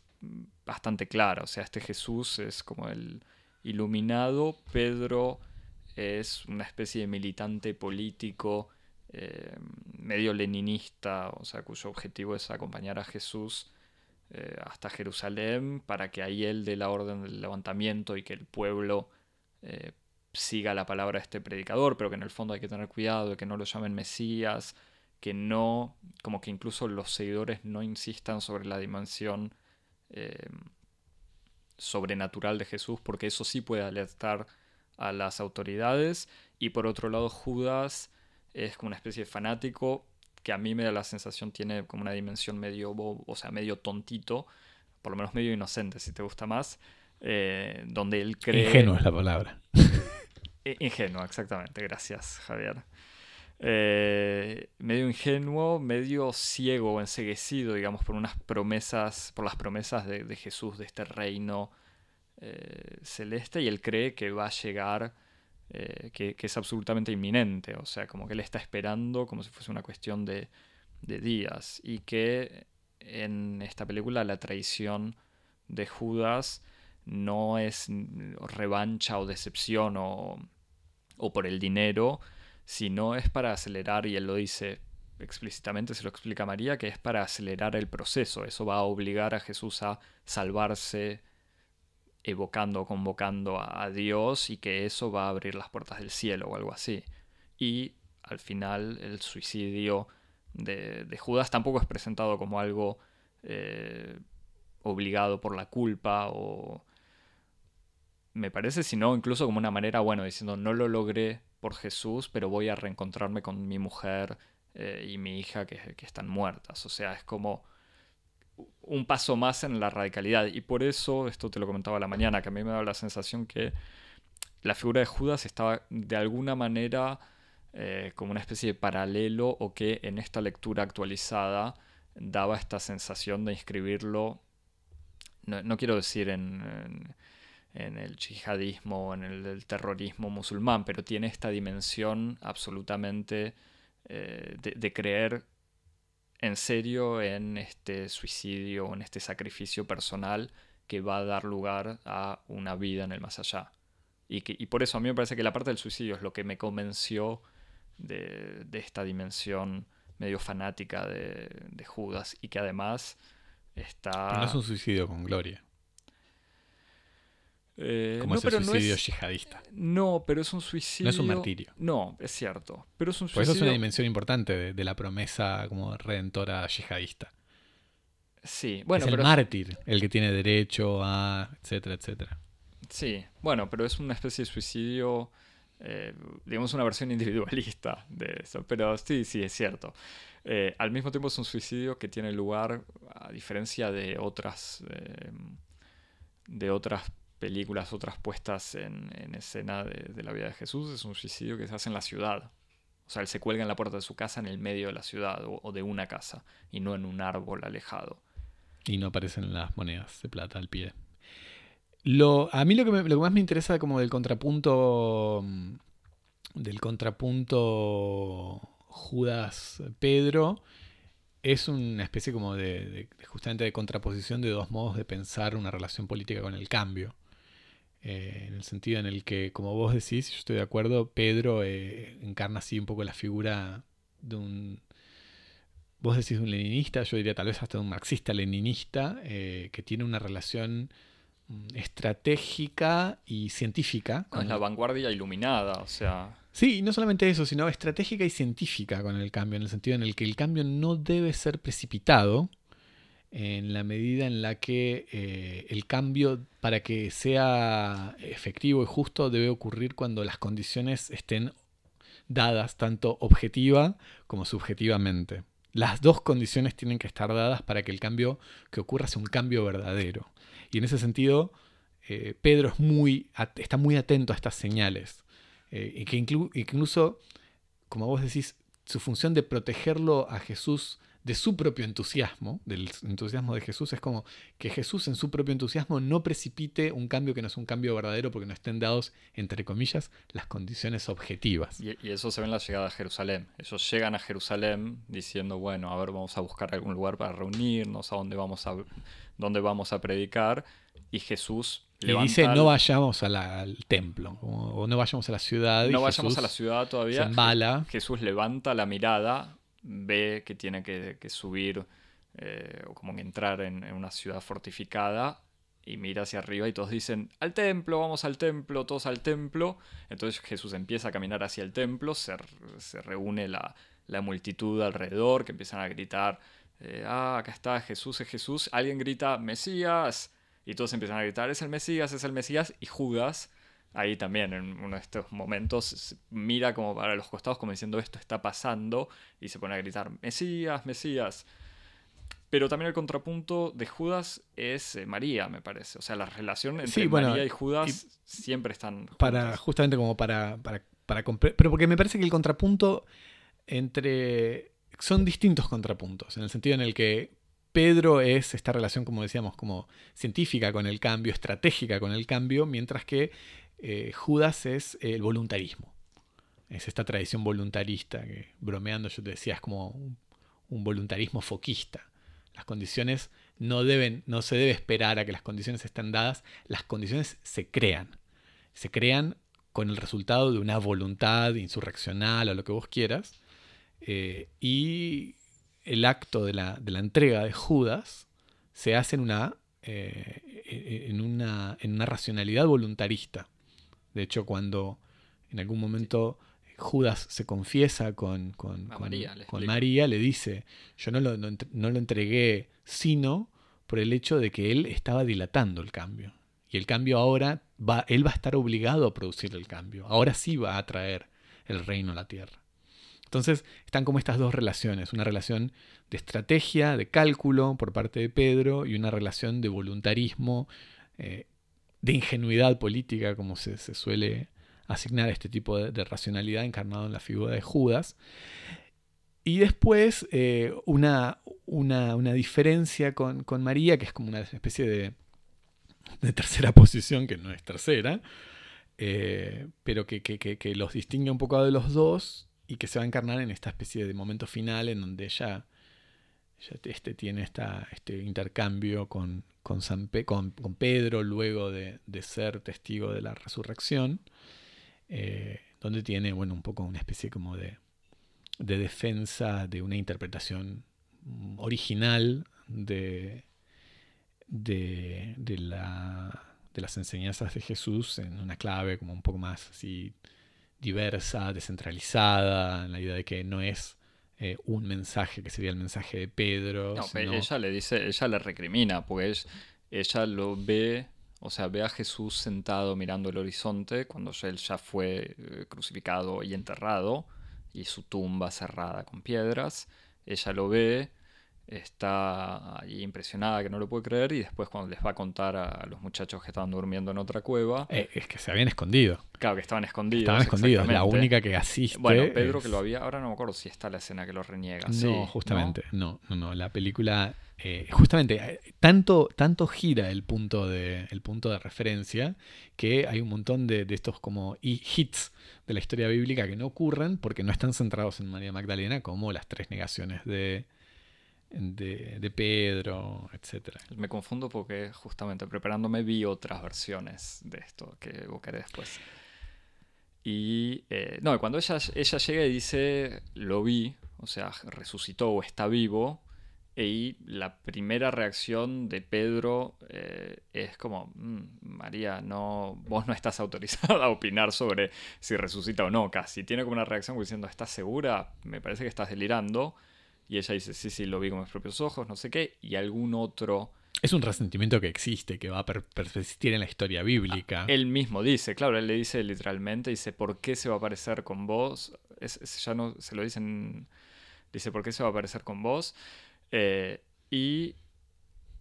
Speaker 1: bastante clara. O sea, este Jesús es como el iluminado, Pedro es una especie de militante político eh, medio leninista, o sea, cuyo objetivo es acompañar a Jesús eh, hasta Jerusalén para que ahí él dé la orden del levantamiento y que el pueblo eh, siga la palabra de este predicador, pero que en el fondo hay que tener cuidado de que no lo llamen Mesías, que no, como que incluso los seguidores no insistan sobre la dimensión eh, sobrenatural de Jesús, porque eso sí puede alertar a las autoridades. Y por otro lado, Judas es como una especie de fanático que a mí me da la sensación tiene como una dimensión medio, o sea, medio tontito, por lo menos medio inocente, si te gusta más, eh, donde él cree...
Speaker 2: Ingenuo es la palabra.
Speaker 1: Ingenuo, exactamente, gracias Javier. Eh, medio ingenuo, medio ciego o enseguecido, digamos, por unas promesas, por las promesas de, Jesús, de este reino eh, celeste, y él cree que va a llegar, eh, que, es absolutamente inminente, o sea, como que él está esperando como si fuese una cuestión de, de días, y que en esta película la traición de Judas no es revancha o decepción o, o por el dinero, si no es para acelerar, y él lo dice explícitamente, se lo explica María, que es para acelerar el proceso. Eso va a obligar a Jesús a salvarse evocando, convocando a, Dios y que eso va a abrir las puertas del cielo o algo así. Y al final el suicidio de, Judas tampoco es presentado como algo eh, obligado por la culpa o me parece, sino incluso como una manera, bueno, diciendo no lo logré por Jesús, pero voy a reencontrarme con mi mujer eh, y mi hija que, están muertas. O sea, es como un paso más en la radicalidad. Y por eso, esto te lo comentaba la mañana, que a mí me da la sensación que la figura de Judas estaba de alguna manera eh, como una especie de paralelo o que en esta lectura actualizada daba esta sensación de inscribirlo, no, quiero decir en en el yihadismo, en el, terrorismo musulmán, pero tiene esta dimensión absolutamente eh, de, creer en serio en este suicidio, en este sacrificio personal que va a dar lugar a una vida en el más allá. Y, que, y por eso a mí me parece que la parte del suicidio es lo que me convenció de, esta dimensión medio fanática de, Judas y que además está...
Speaker 2: no es un suicidio con gloria.
Speaker 1: Eh,
Speaker 2: Como ese suicidio yihadista.
Speaker 1: No, pero es un suicidio.
Speaker 2: No es un martirio.
Speaker 1: No, es cierto. Pero es un
Speaker 2: suicidio. eso es una dimensión importante de, la promesa como redentora yihadista.
Speaker 1: Sí, bueno.
Speaker 2: Es el mártir el que tiene derecho a. etcétera, etcétera.
Speaker 1: Sí, bueno, pero es una especie de suicidio. Eh, digamos una versión individualista de eso. Pero sí, sí, es cierto. Eh, al mismo tiempo es un suicidio que tiene lugar, a diferencia de otras. de otras películas, otras puestas en, escena de, la vida de Jesús, es un suicidio que se hace en la ciudad. O sea, él se cuelga en la puerta de su casa en el medio de la ciudad o, de una casa y no en un árbol alejado.
Speaker 2: Y no aparecen las monedas de plata al pie. Lo, a mí lo que, más me interesa como del contrapunto mm, del contrapunto Judas Pedro es una especie como de, justamente de contraposición de dos modos de pensar una relación política con el cambio. Eh, en el sentido en el que, como vos decís, yo estoy de acuerdo, Pedro eh, encarna así un poco la figura de un... Vos decís un leninista, yo diría tal vez hasta un marxista-leninista, eh, que tiene una relación mm, estratégica y científica.
Speaker 1: Con la vanguardia iluminada, o sea...
Speaker 2: Sí, no solamente eso, sino estratégica y científica con el cambio, en el sentido en el que el cambio no debe ser precipitado, en la medida en la que eh, el cambio para que sea efectivo y justo debe ocurrir cuando las condiciones estén dadas tanto objetiva como subjetivamente. Las dos condiciones tienen que estar dadas para que el cambio que ocurra sea un cambio verdadero. Y en ese sentido, eh, Pedro es muy, está muy atento a estas señales. Eh, y que incluso, como vos decís, su función de protegerlo a Jesús de su propio entusiasmo, del entusiasmo de Jesús, es como que Jesús en su propio entusiasmo no precipite un cambio que no es un cambio verdadero porque no estén dados, entre comillas, las condiciones objetivas.
Speaker 1: Y, eso se ve en la llegada a Jerusalén. Ellos llegan a Jerusalén diciendo, bueno, a ver, vamos a buscar algún lugar para reunirnos, a dónde vamos a, dónde vamos a predicar, y Jesús
Speaker 2: y dice, no vayamos al templo, o no vayamos a la ciudad.
Speaker 1: No vayamos a la ciudad todavía.
Speaker 2: Se
Speaker 1: Jesús levanta la mirada ve que tiene que, subir eh, o como entrar en, una ciudad fortificada y mira hacia arriba y todos dicen, al templo, vamos al templo, todos al templo. Entonces Jesús empieza a caminar hacia el templo, se, reúne la, multitud alrededor que empiezan a gritar, eh, ah, acá está Jesús, es Jesús. Alguien grita, Mesías. Y todos empiezan a gritar, es el Mesías, es el Mesías. Y Judas ahí también en uno de estos momentos mira como para los costados como diciendo esto está pasando y se pone a gritar Mesías, Mesías. Pero también el contrapunto de Judas es eh, María, me parece. O sea, la relación entre
Speaker 2: Sí, bueno,
Speaker 1: María y Judas siempre están
Speaker 2: para justamente como para, para, para pero porque me parece que el contrapunto entre son distintos contrapuntos en el sentido en el que Pedro es esta relación como decíamos como científica con el cambio estratégica con el cambio mientras que eh, Judas es el voluntarismo es esta tradición voluntarista que bromeando yo te decía es como un, un voluntarismo foquista las condiciones no deben no se debe esperar a que las condiciones estén dadas las condiciones se crean se crean con el resultado de una voluntad insurreccional o lo que vos quieras. eh, y el acto de la, de la entrega de Judas se hace en una, eh, en, una, en una racionalidad voluntarista. De hecho, cuando en algún momento Judas se confiesa con, con, con-
Speaker 1: María, le
Speaker 2: con
Speaker 1: explica.
Speaker 2: María, le dice, yo no lo, no no lo entregué sino por el hecho de que él estaba dilatando el cambio. Y el cambio ahora, va, él va a estar obligado a producir el cambio. Ahora sí va a traer el reino a la tierra. Entonces están como estas dos relaciones, una relación de estrategia, de cálculo por parte de Pedro y una relación de voluntarismo, eh, de ingenuidad política, como se, suele asignar a este tipo de, de racionalidad encarnado en la figura de Judas. Y después eh, una, una, una diferencia con, con María, que es como una especie de, de tercera posición, que no es tercera, eh, pero que, que- que- que los distingue un poco de los dos y que se va a encarnar en esta especie de momento final en donde ella, ella te- este, tiene esta, este intercambio con, con, San Pedro luego de, ser testigo de la resurrección, eh, donde tiene bueno, un poco una especie como de, de defensa de una interpretación original de, de, de la, de las enseñanzas de Jesús en una clave como un poco más así diversa, descentralizada, en la idea de que no es eh, un mensaje que sería el mensaje de Pedro.
Speaker 1: No,
Speaker 2: sino-
Speaker 1: ella le dice, ella le recrimina, porque ella lo ve, o sea, ve a Jesús sentado mirando el horizonte cuando él ya fue eh, crucificado y enterrado, y su tumba cerrada con piedras. Ella lo ve, está ahí impresionada que no lo puede creer, y después cuando les va a contar a, los muchachos que estaban durmiendo en otra cueva,
Speaker 2: Eh, es que se habían escondido.
Speaker 1: claro que estaban escondidos.
Speaker 2: Estaban escondidos. La única que asiste.
Speaker 1: Bueno, Pedro
Speaker 2: es-
Speaker 1: que lo había, ahora no me acuerdo si está la escena que lo reniega.
Speaker 2: No,
Speaker 1: sí,
Speaker 2: justamente, no, no, no. La película, eh, justamente, eh, tanto, tanto gira el punto, de, el punto de referencia que hay un montón de, de estos como hi- hits de la historia bíblica que no ocurren porque no están centrados en María Magdalena, como las tres negaciones de, de, Pedro, etc.
Speaker 1: Me confundo porque justamente preparándome vi otras versiones de esto que evocaré después. Y eh, no, cuando ella, ella llega y dice, lo vi, o sea, resucitó o está vivo, y la primera reacción de Pedro eh, es como, "Mm, María, no, vos no estás autorizada a opinar sobre si resucita o no, casi. Tiene como una reacción diciendo, ¿estás segura? Me parece que estás delirando. Y ella dice, sí, sí, lo vi con mis propios ojos, no sé qué. Y algún otro
Speaker 2: Es un resentimiento que existe, que va a per- persistir en la historia bíblica.
Speaker 1: Él mismo dice, claro, él le dice literalmente, dice, ¿por qué se va a aparecer con vos? Es, es- ya no se lo dicen, dice, ¿por qué se va a aparecer con vos? Eh, y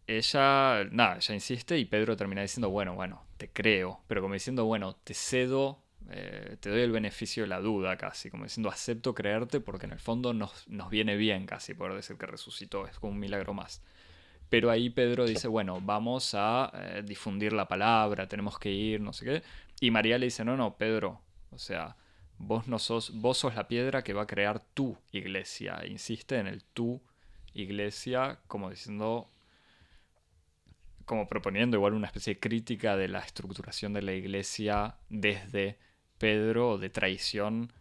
Speaker 1: ella, nada, ella insiste y Pedro termina diciendo, bueno, bueno, te creo, pero como diciendo, bueno, te cedo, eh, te doy el beneficio de la duda casi, como diciendo, acepto creerte porque en el fondo nos, nos viene bien casi poder decir que resucitó, es como un milagro más. Pero ahí Pedro dice, bueno, vamos a eh, difundir la palabra, tenemos que ir, no sé qué. Y María le dice, no, no, Pedro, o sea, vos no sos, vos sos la piedra que va a crear tu iglesia. Insiste en el tu iglesia, como diciendo, como proponiendo igual una especie de crítica de la estructuración de la iglesia desde Pedro, o de traición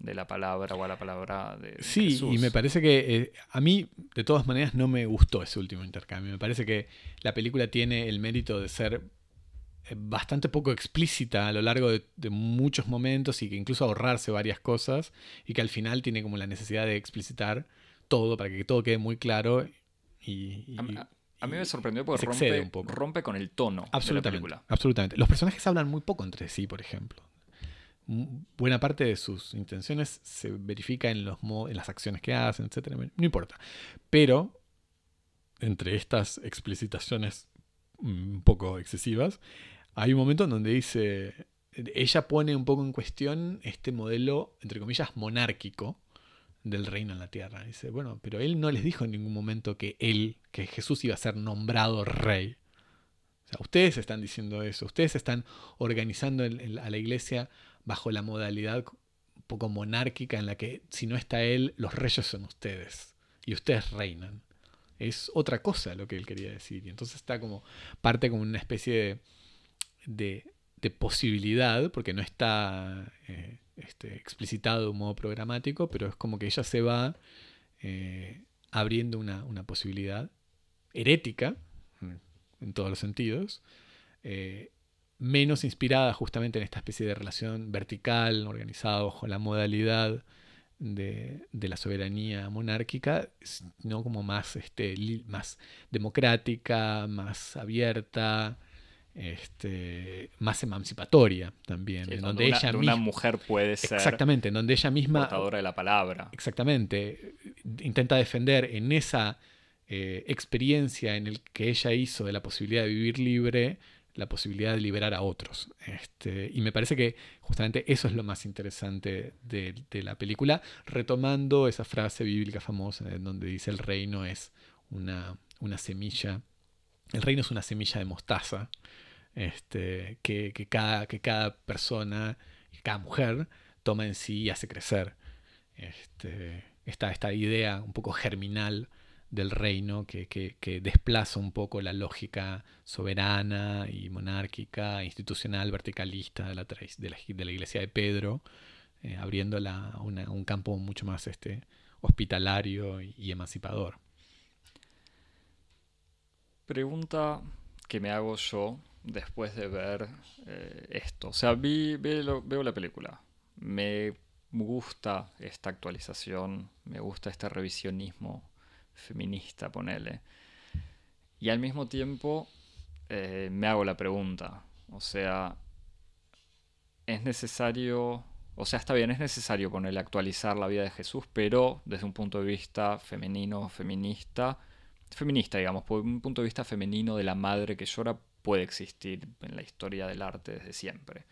Speaker 1: de la palabra o a la palabra de
Speaker 2: Sí,
Speaker 1: Jesús.
Speaker 2: y me parece que eh, a mí, de todas maneras, no me gustó ese último intercambio. Me parece que la película tiene el mérito de ser eh, bastante poco explícita a lo largo de, de muchos momentos y que incluso ahorrarse varias cosas y que al final tiene como la necesidad de explicitar todo para que todo quede muy claro y, y-
Speaker 1: A, mí- a mí
Speaker 2: y-
Speaker 1: me sorprendió porque rompe,
Speaker 2: un poco.
Speaker 1: rompe con el tono de la
Speaker 2: Absolutamente,
Speaker 1: película.
Speaker 2: absolutamente. Los personajes hablan muy poco entre sí, por ejemplo. Buena parte de sus intenciones se verifica en, los en las acciones que hacen, etc. No importa. Pero entre estas explicitaciones un poco excesivas, hay un momento en donde dice, ella pone un poco en cuestión este modelo, entre comillas, monárquico del reino en la tierra. Dice, bueno, pero él no les dijo en ningún momento que él, que Jesús iba a ser nombrado rey. O sea, ustedes están diciendo eso, ustedes están organizando a la iglesia bajo la modalidad un poco monárquica en la que si no está él, los reyes son ustedes y ustedes reinan. Es otra cosa lo que él quería decir. Y entonces está como parte como una especie de, de, posibilidad, porque no está eh, este, explicitado de un modo programático, pero es como que ella se va eh, abriendo una, posibilidad herética, en todos los sentidos, eh, menos inspirada justamente en esta especie de relación vertical, organizada bajo la modalidad de, la soberanía monárquica, sino como más, este, más democrática, más abierta, este, más emancipatoria también.
Speaker 1: en donde, una, ella una mujer puede ser.
Speaker 2: Exactamente, en donde ella misma.
Speaker 1: Portadora de la palabra.
Speaker 2: Exactamente. Intenta defender en esa eh, experiencia en el que ella hizo de la posibilidad de vivir libre, la posibilidad de liberar a otros. Este, y me parece que justamente eso es lo más interesante de, la película, retomando esa frase bíblica famosa en donde dice el reino es una, una semilla. El reino es una semilla de mostaza este, que, cada, que cada persona, cada mujer toma en sí y hace crecer. Este, esta, esta idea un poco germinal del reino que, que, desplaza un poco la lógica soberana y monárquica, institucional, verticalista de la, de la, iglesia de Pedro, eh, abriéndola un campo mucho más este, hospitalario y emancipador.
Speaker 1: Pregunta que me hago yo después de ver eh, esto. O sea, vi, veo la película. Me gusta esta actualización, me gusta este revisionismo feminista, ponele. Y al mismo tiempo eh, me hago la pregunta. O sea, es necesario... O sea, está bien, es necesario ponerle actualizar la vida de Jesús, pero desde un punto de vista femenino, feminista, feminista, digamos, por un punto de vista femenino de la madre que llora puede existir en la historia del arte desde siempre.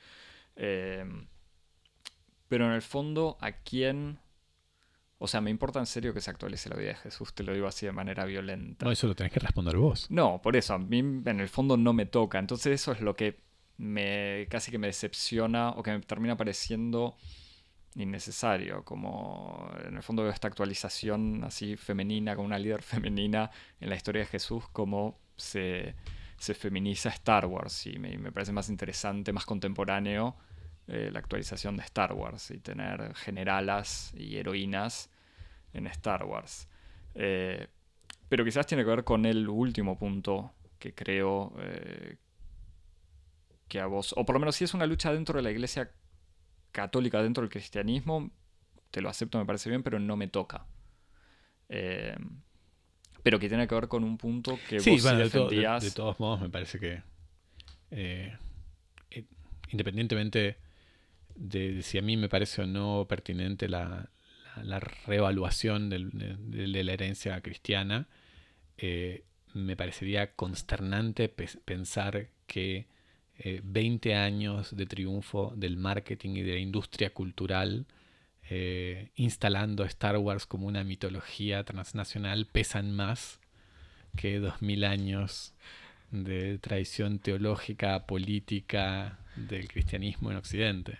Speaker 1: Eh, pero en el fondo, ¿a quién? O sea, me importa en serio que se actualice la vida de Jesús, te lo digo así de manera violenta.
Speaker 2: No, eso lo tenés que responder vos.
Speaker 1: No, por eso, a mí en el fondo no me toca. Entonces eso es lo que me casi que me decepciona o que me termina pareciendo innecesario. Como en el fondo veo esta actualización así femenina, con una líder femenina en la historia de Jesús, como se se feminiza Star Wars y me, parece más interesante, más contemporáneo eh, la actualización de Star Wars y tener generalas y heroínas en Star Wars. Eh, pero quizás tiene que ver con el último punto que creo eh, que a vos, o por lo menos si es una lucha dentro de la iglesia católica, dentro del cristianismo, te lo acepto, me parece bien, pero no me toca pero que tiene que ver con un punto que vos bueno, defendías.
Speaker 2: De, todos modos, me parece que eh, eh, independientemente de, si a mí me parece o no pertinente la, reevaluación de, la herencia cristiana, eh, me parecería consternante pensar que 20 años de triunfo del marketing y de la industria cultural eh, instalando Star Wars como una mitología transnacional pesan más que 2000 años de tradición teológica, política del cristianismo en Occidente.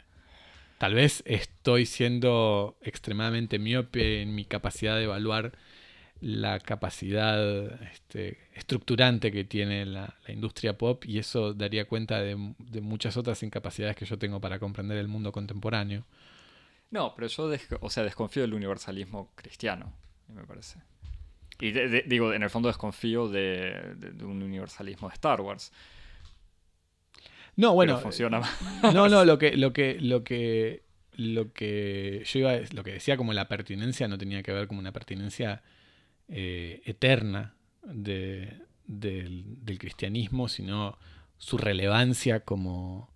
Speaker 2: Tal vez estoy siendo extremadamente miope en mi capacidad de evaluar la capacidad este, estructurante que tiene la, industria pop y eso daría cuenta de, muchas otras incapacidades que yo tengo para comprender el mundo contemporáneo.
Speaker 1: No, pero yo o sea, desconfío del universalismo cristiano, me parece. Y digo, en el fondo desconfío de, un universalismo de Star Wars.
Speaker 2: No, bueno.
Speaker 1: funciona
Speaker 2: eh, No, no, lo que, lo que, lo que, lo que yo iba, lo que decía como la pertinencia no tenía que ver como una pertinencia eh, eterna del, del, cristianismo, sino su relevancia como,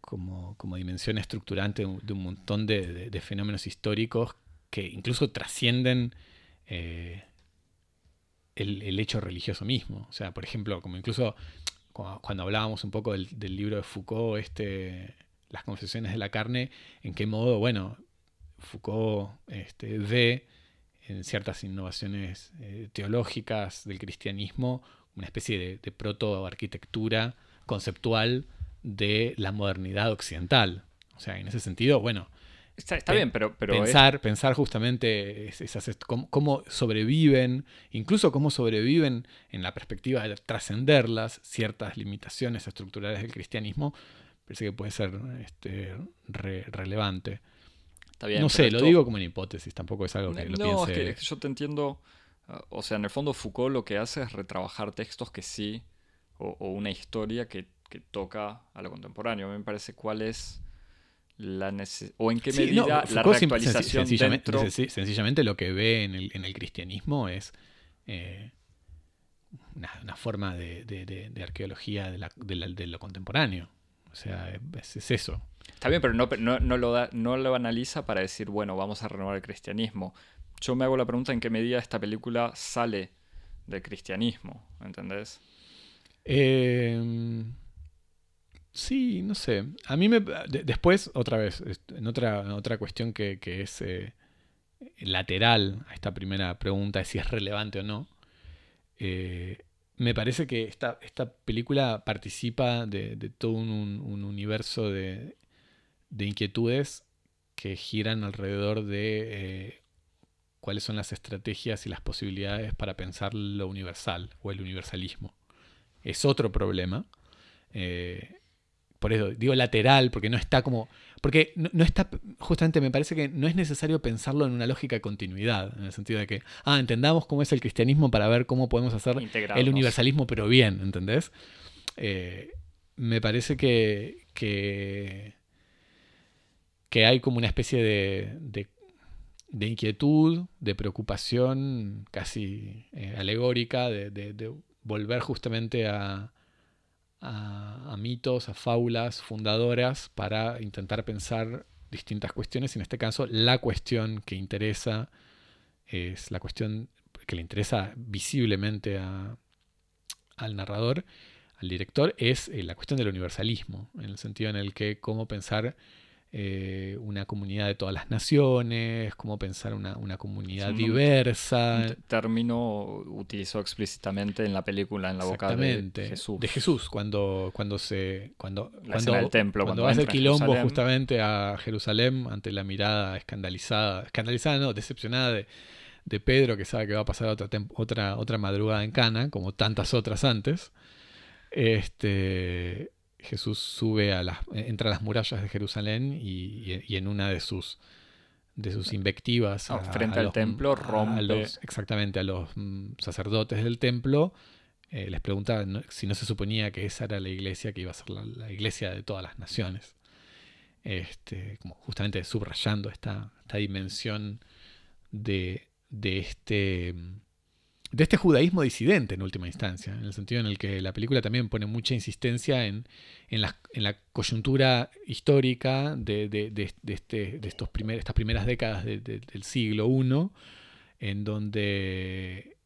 Speaker 2: como, dimensión estructurante de un montón de, fenómenos históricos que incluso trascienden eh, el, hecho religioso mismo. O sea, por ejemplo, como incluso cuando hablábamos un poco del, libro de Foucault, este, Las confesiones de la carne, en qué modo, bueno, Foucault este, ve en ciertas innovaciones eh, teológicas del cristianismo una especie de, de proto-arquitectura conceptual de la modernidad occidental. O sea, en ese sentido, bueno,
Speaker 1: Está, bien, pero, pero
Speaker 2: pensar, pensar justamente esas, cómo, sobreviven, incluso cómo sobreviven en la perspectiva de trascenderlas ciertas limitaciones estructurales del cristianismo, parece que puede ser este, relevante. Está bien, no sé, lo digo como una hipótesis, tampoco es algo que lo
Speaker 1: no, piense... es que yo te entiendo. Ah, o sea, en el fondo Foucault lo que hace es retrabajar textos que sí, o, una historia que, que toca a lo contemporáneo. A mí me parece cuál es la o en qué medida la reactualización
Speaker 2: sencillamente, dentro... sencillamente lo que ve en el, en el cristianismo es eh, una, forma de, de, arqueología de, lo contemporáneo. O sea, es, eso.
Speaker 1: Está bien, pero no, no, lo da, no lo analiza para decir, bueno, vamos a renovar el cristianismo. Yo me hago la pregunta en qué medida esta película sale del cristianismo, ¿entendés?
Speaker 2: Eh, Sí, no sé. A mí me. después, otra vez, en otra, otra cuestión que, es eh, lateral a esta primera pregunta de si es relevante o no. Eh, me parece que esta, esta película participa de, todo un, universo de, inquietudes que giran alrededor de eh, cuáles son las estrategias y las posibilidades para pensar lo universal o el universalismo. Es otro problema por eso digo lateral, porque no está como. Porque no, está. Justamente me parece que no es necesario pensarlo en una lógica de continuidad, en el sentido de que, ah, entendamos cómo es el cristianismo para ver cómo podemos hacer el universalismo, pero bien, ¿entendés? Eh, me parece que, que, que, hay como una especie de, de, inquietud, de preocupación casi eh, alegórica, de volver justamente a a, mitos, a fábulas fundadoras para intentar pensar distintas cuestiones. En este caso, la cuestión que interesa es la cuestión que le interesa visiblemente al narrador, al director, es eh, la cuestión del universalismo, en el sentido en el que cómo pensar eh, una comunidad de todas las naciones, cómo pensar una, comunidad diversa.
Speaker 1: Un término utilizó explícitamente en la película, en la boca de Jesús.
Speaker 2: De Jesús, cuando, cuando se. Cuando,
Speaker 1: cuando, templo,
Speaker 2: cuando, cuando quilombo justamente a Jerusalén ante la mirada escandalizada, escandalizada, no, decepcionada de, de Pedro, que sabe que va a pasar otra, otra, otra madrugada en Cana, como tantas otras antes. Este, Jesús sube a las, entra a las murallas de Jerusalén y, en una de sus de sus invectivas
Speaker 1: frente al templo rompe.
Speaker 2: exactamente a los mm, sacerdotes del templo eh, les pregunta si no se suponía que esa era la iglesia que iba a ser la, iglesia de todas las naciones. Este, como justamente subrayando esta, esta dimensión de, de este de este judaísmo disidente en última instancia, en el sentido en el que la película también pone mucha insistencia en, en, la, coyuntura histórica de, de, este, de estos primer, estas primeras décadas del siglo I, en donde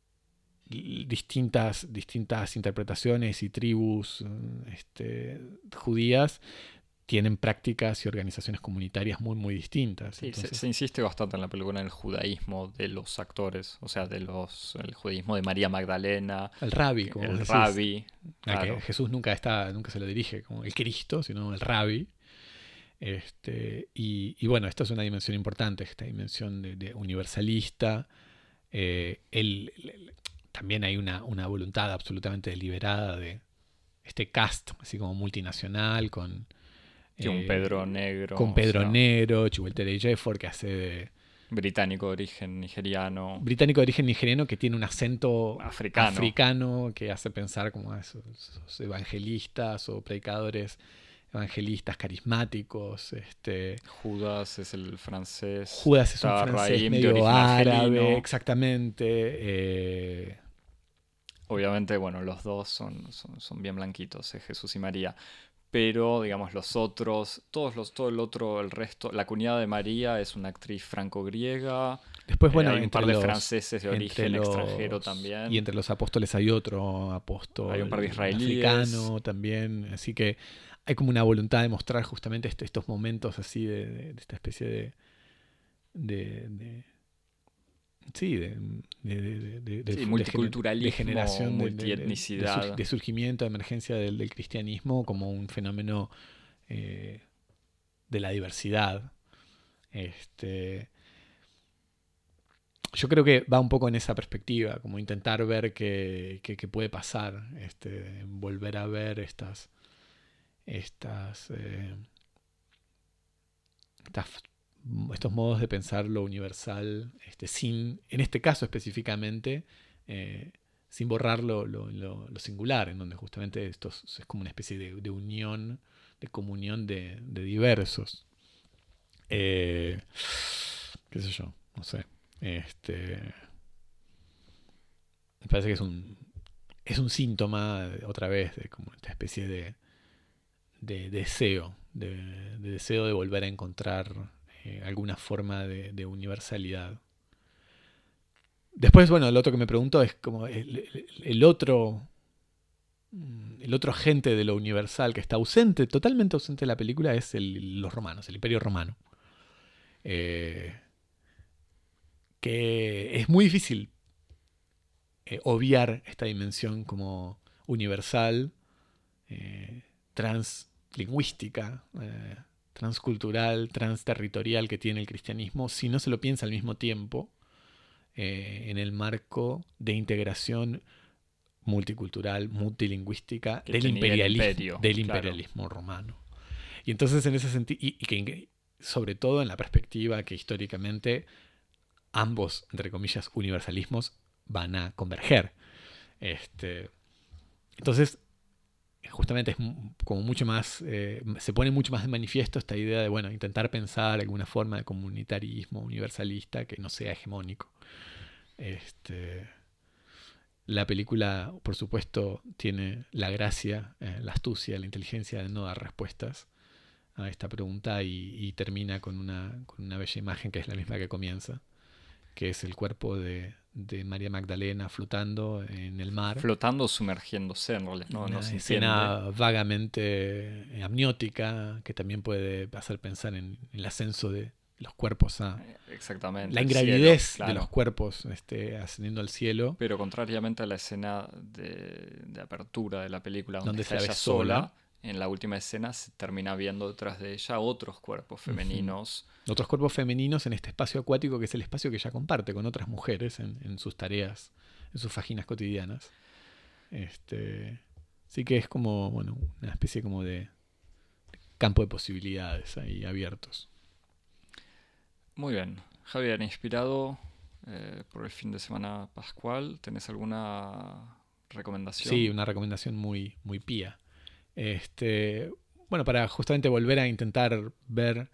Speaker 2: distintas, distintas interpretaciones y tribus este, judías tienen prácticas y organizaciones comunitarias muy, muy distintas.
Speaker 1: se, insiste bastante en la película en el judaísmo de los actores, o sea, de los, el judaísmo de María Magdalena.
Speaker 2: El rabbi,
Speaker 1: como El rabbi.
Speaker 2: Jesús nunca, está, nunca se lo dirige como el Cristo, sino el rabbi. Este, y, bueno, esta es una dimensión importante, esta dimensión de, universalista. Eh, también hay una, una voluntad absolutamente deliberada de este cast, así como multinacional, con
Speaker 1: un eh, Pedro Negro.
Speaker 2: Con Pedro Negro, Chiwetel Jefford, que hace de...
Speaker 1: Británico de origen nigeriano.
Speaker 2: Británico de origen nigeriano que tiene un acento
Speaker 1: africano,
Speaker 2: africano que hace pensar como a esos, evangelistas o predicadores evangelistas carismáticos. Este,
Speaker 1: Judas es el francés.
Speaker 2: Judas es un francés medio árabe, exactamente. Eh,
Speaker 1: Obviamente, bueno, los dos son, son, bien blanquitos, eh, Jesús y María pero digamos los otros, todos los, todo el otro, el resto, la cuñada de María es una actriz franco-griega.
Speaker 2: Después,
Speaker 1: Eh,
Speaker 2: bueno,
Speaker 1: hay un par de
Speaker 2: los-
Speaker 1: franceses de origen
Speaker 2: los-
Speaker 1: extranjero también.
Speaker 2: Y entre los apóstoles hay otro apóstol
Speaker 1: Hay un par de israelíes.
Speaker 2: africano también. Así que hay como una voluntad de mostrar justamente este- estos momentos así de, de- de esta especie de- sí, de, de, de- de-
Speaker 1: Sí, multiculturalismo,
Speaker 2: de generación,
Speaker 1: multietnicidad.
Speaker 2: de surgimiento, de emergencia del, del cristianismo como un fenómeno eh, de la diversidad. Este, yo creo que va un poco en esa perspectiva, como intentar ver qué, qué- qué puede pasar, este, volver a ver estas, estas, eh, estas- estos modos de pensar lo universal, este, sin, en este caso específicamente, eh, sin borrar lo, lo- singular, en donde justamente esto es, como una especie de, unión, de comunión de, diversos. Eh, qué sé yo, no sé. Este. Me parece que es un. Es un síntoma, eh, otra vez, de como esta especie de. de deseo. De, de deseo de volver a encontrar eh, alguna forma de, universalidad. Después, bueno, lo otro que me pregunto es como el, otro. mm, El otro agente de lo universal que está ausente, totalmente ausente de la película, es los romanos, el imperio romano. Eh, que es muy difícil eh, obviar esta dimensión como universal, translingüística, transcultural, transterritorial que tiene el cristianismo, si no se lo piensa al mismo tiempo eh, en el marco de integración multicultural, multilingüística
Speaker 1: Que
Speaker 2: del imperialismo,
Speaker 1: imperio,
Speaker 2: del
Speaker 1: claro.
Speaker 2: imperialismo romano. Y entonces en ese sentido, y, y que sobre todo en la perspectiva que históricamente ambos, entre comillas, universalismos van a converger. Este, entonces, justamente es como mucho más, eh, se pone mucho más de manifiesto esta idea de, bueno, intentar pensar alguna forma de comunitarismo universalista que no sea hegemónico. Este, la película, por supuesto, tiene la gracia, eh, la astucia, la inteligencia de no dar respuestas a esta pregunta y, y termina con una, con una bella imagen que es la misma que comienza, que es el cuerpo de, de María Magdalena flotando en el mar.
Speaker 1: Flotando o sumergiéndose, en realidad. No, no se
Speaker 2: escena
Speaker 1: entiende.
Speaker 2: vagamente eh, amniótica que también puede hacer pensar en, el ascenso de los cuerpos a
Speaker 1: Exactamente.
Speaker 2: la ingravidez
Speaker 1: cielo, claro.
Speaker 2: de los cuerpos este, ascendiendo al cielo.
Speaker 1: Pero contrariamente a la escena de, de apertura de la película donde,
Speaker 2: Donde
Speaker 1: está
Speaker 2: se la
Speaker 1: ella
Speaker 2: sola,
Speaker 1: en la última escena se termina viendo detrás de ella otros cuerpos femeninos.
Speaker 2: Otros cuerpos femeninos en este espacio acuático que es el espacio que ella comparte con otras mujeres en, en sus tareas, en sus fajinas cotidianas. Este, sí que es como, bueno, una especie como de campo de posibilidades ahí abiertos.
Speaker 1: Muy bien. Javier, inspirado eh, por el fin de semana pascual, ¿tenés alguna recomendación?
Speaker 2: Sí, una recomendación muy, muy pía. Este, bueno, para justamente volver a intentar ver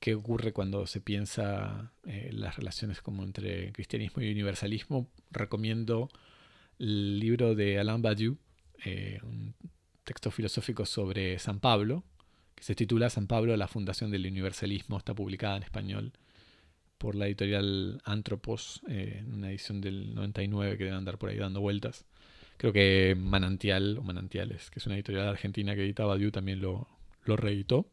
Speaker 2: qué ocurre cuando se piensa eh, las relaciones como entre cristianismo y universalismo, recomiendo el libro de Alain Badiou, eh, un texto filosófico sobre San Pablo, que se titula San Pablo, la fundación del universalismo, está publicada en español por la editorial Antropos, eh, en una edición del 99 que debe andar por ahí dando vueltas. Creo que Manantial o Manantiales, que es una editorial argentina que edita Badiou, también lo, lo reeditó.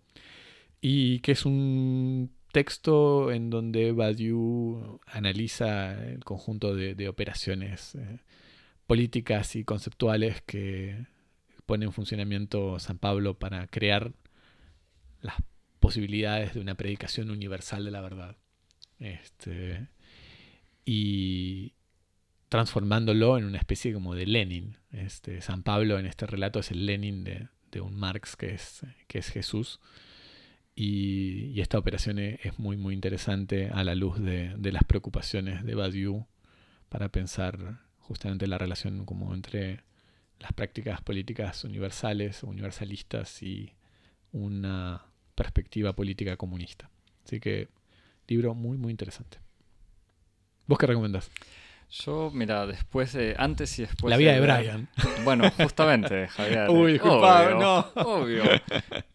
Speaker 2: Y que es un texto en donde Badiou analiza el conjunto de, de operaciones eh, políticas y conceptuales que pone en funcionamiento San Pablo para crear las posibilidades de una predicación universal de la verdad. Este, y transformándolo en una especie como de Lenin. Este, San Pablo en este relato es el Lenin de, un Marx que es, que es Jesús. Y, esta operación e- es muy muy interesante a la luz de, las preocupaciones de Badiou para pensar justamente la relación como entre las prácticas políticas universales universalistas y una perspectiva política comunista. Así que libro muy muy interesante. ¿Vos qué recomendás?
Speaker 1: Yo, mira, después de. Antes y después.
Speaker 2: La vida de Brian.
Speaker 1: Bueno, justamente, Javier.
Speaker 2: Uy, disculpa, no.
Speaker 1: Obvio.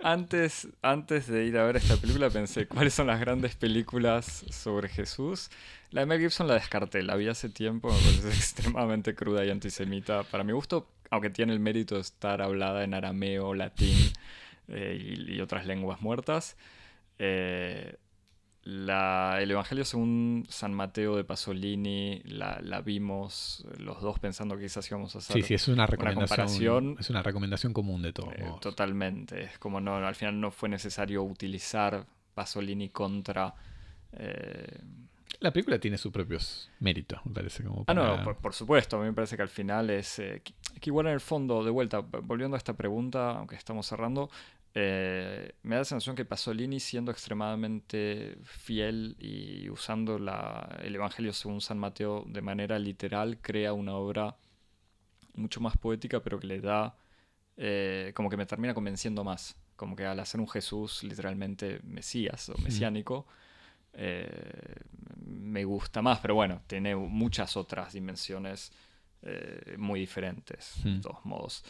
Speaker 1: Antes, antes de ir a ver esta película pensé, ¿cuáles son las grandes películas sobre Jesús? La de Mel Gibson la descarté, la vi hace tiempo, me parece extremadamente cruda y antisemita. Para mi gusto, aunque tiene el mérito de estar hablada en arameo, latín eh, y, y otras lenguas muertas. eh, la- el Evangelio según San Mateo de Pasolini la, la vimos los dos pensando que quizás íbamos a hacer
Speaker 2: Sí, sí, es una recomendación. es una recomendación común de todos.
Speaker 1: eh, totalmente. Es como no, al final no fue necesario utilizar Pasolini contra. eh,
Speaker 2: La película tiene sus propios méritos, me parece. Como
Speaker 1: Ah, no, por, por supuesto. A mí me parece que al final es. eh, que, que igual en el fondo, de vuelta, volviendo a esta pregunta, aunque estamos cerrando, eh, me da la sensación que Pasolini, siendo extremadamente fiel y usando la, el Evangelio según San Mateo de manera literal, crea una obra mucho más poética, pero que le da. eh, como que me termina convenciendo más. Como que al hacer un Jesús literalmente mesías o mesiánico, eh, me gusta más, pero bueno, tiene muchas otras dimensiones muy diferentes, de todos modos.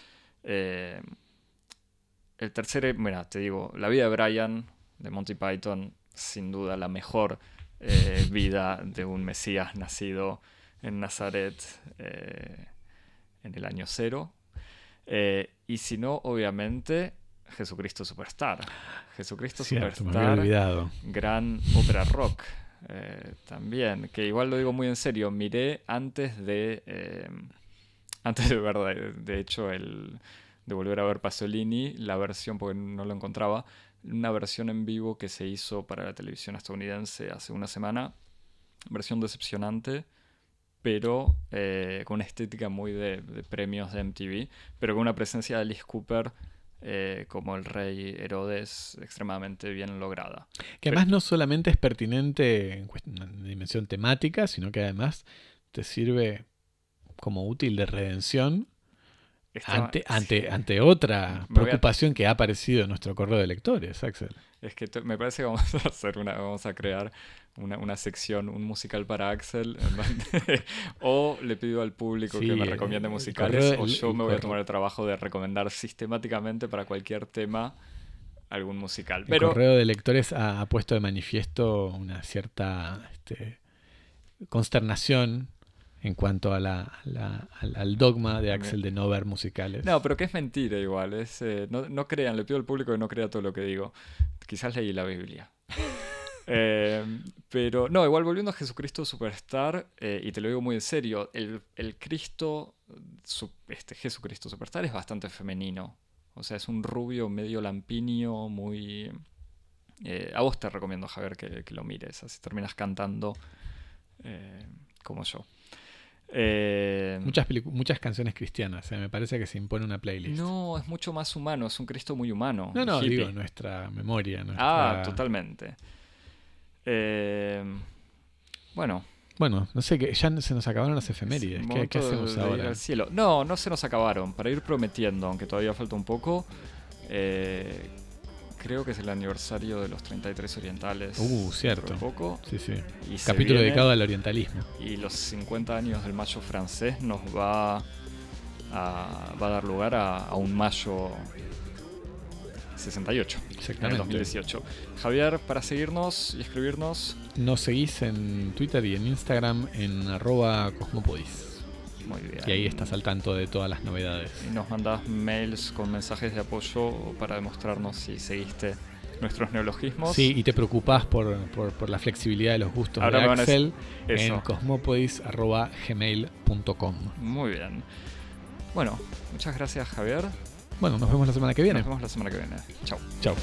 Speaker 1: Eh, el tercero, mira, te digo, La vida de Brian, de Monty Python, sin duda la mejor eh, vida de un Mesías nacido en Nazaret eh, en el año cero. Eh, y si no, obviamente, Jesucristo Superstar. Jesucristo
Speaker 2: Cierto,
Speaker 1: Superstar gran ópera rock eh, también, que igual lo digo muy en serio, miré antes de, eh, antes de ver, de, de hecho, el, de volver a ver Pasolini, la versión, porque no lo encontraba, una versión en vivo que se hizo para la televisión estadounidense hace una semana, versión decepcionante, pero eh, con una estética muy de, premios de MTV, pero con una presencia de Alice Cooper eh, como el rey Herodes extremadamente bien lograda.
Speaker 2: Que además no solamente es pertinente en dimensión temática, sino que además te sirve como útil de redención Ante, ante, ante otra
Speaker 1: a-
Speaker 2: preocupación que ha aparecido en nuestro correo de lectores, Axel.
Speaker 1: Es que me parece que vamos a hacer una, vamos a crear una, una sección, un musical para Axel, o le pido al público
Speaker 2: Sí,
Speaker 1: que me recomiende musicales,
Speaker 2: correo-
Speaker 1: o yo me voy a tomar el trabajo de recomendar sistemáticamente para cualquier tema algún musical.
Speaker 2: El correo de lectores ha, ha puesto de manifiesto una cierta este, consternación en cuanto a la, la- al, dogma de Axel de no ver musicales.
Speaker 1: no, pero que es mentira igual. Es, eh, no, no crean, le pido al público que no crea todo lo que digo. Quizás leí la Biblia. Eh, pero no, igual volviendo a Jesucristo Superstar, eh, y te lo digo muy en serio, el, el Cristo, su- este Jesucristo Superstar es bastante femenino. O sea, es un rubio medio lampiño, muy... a vos te recomiendo, Javier, que, que lo mires, así terminas cantando como yo. Eh,
Speaker 2: Muchas, muchas canciones cristianas, eh, me parece que se impone una playlist.
Speaker 1: no, es mucho más humano, es un Cristo muy humano.
Speaker 2: no, no,
Speaker 1: hippie.
Speaker 2: digo nuestra memoria. Nuestra...
Speaker 1: Ah, totalmente. Eh, bueno,
Speaker 2: Bueno, no sé, que ya se nos acabaron las efemérides.
Speaker 1: es
Speaker 2: ¿Qué, qué hacemos
Speaker 1: de
Speaker 2: ahora?
Speaker 1: al cielo. No, no se nos acabaron. Para ir prometiendo, aunque todavía falta un poco, creo que es el aniversario de los 33 orientales.
Speaker 2: Uh,
Speaker 1: dentro de
Speaker 2: cierto.
Speaker 1: poco.
Speaker 2: Sí, sí.
Speaker 1: Y
Speaker 2: Capítulo dedicado al orientalismo.
Speaker 1: Y los 50 años del mayo francés nos va a, va a dar lugar a, a un mayo 68. En el
Speaker 2: Exactamente.
Speaker 1: 2018. Javier, para seguirnos y escribirnos,
Speaker 2: Nos seguís en Twitter y en Instagram en arroba cosmopodis.
Speaker 1: Muy.
Speaker 2: Y ahí estás al tanto de todas las novedades.
Speaker 1: Y nos mandás mails con mensajes de apoyo para demostrarnos si seguiste nuestros neologismos.
Speaker 2: Sí, y te preocupás por, por, la flexibilidad de los gustos
Speaker 1: Ahora
Speaker 2: de Axel en cosmopodis.gmail.com.
Speaker 1: Muy bien. Bueno, muchas gracias, Javier.
Speaker 2: Bueno, nos vemos la semana que viene.
Speaker 1: Nos vemos la semana que viene. Chao.
Speaker 2: Chao.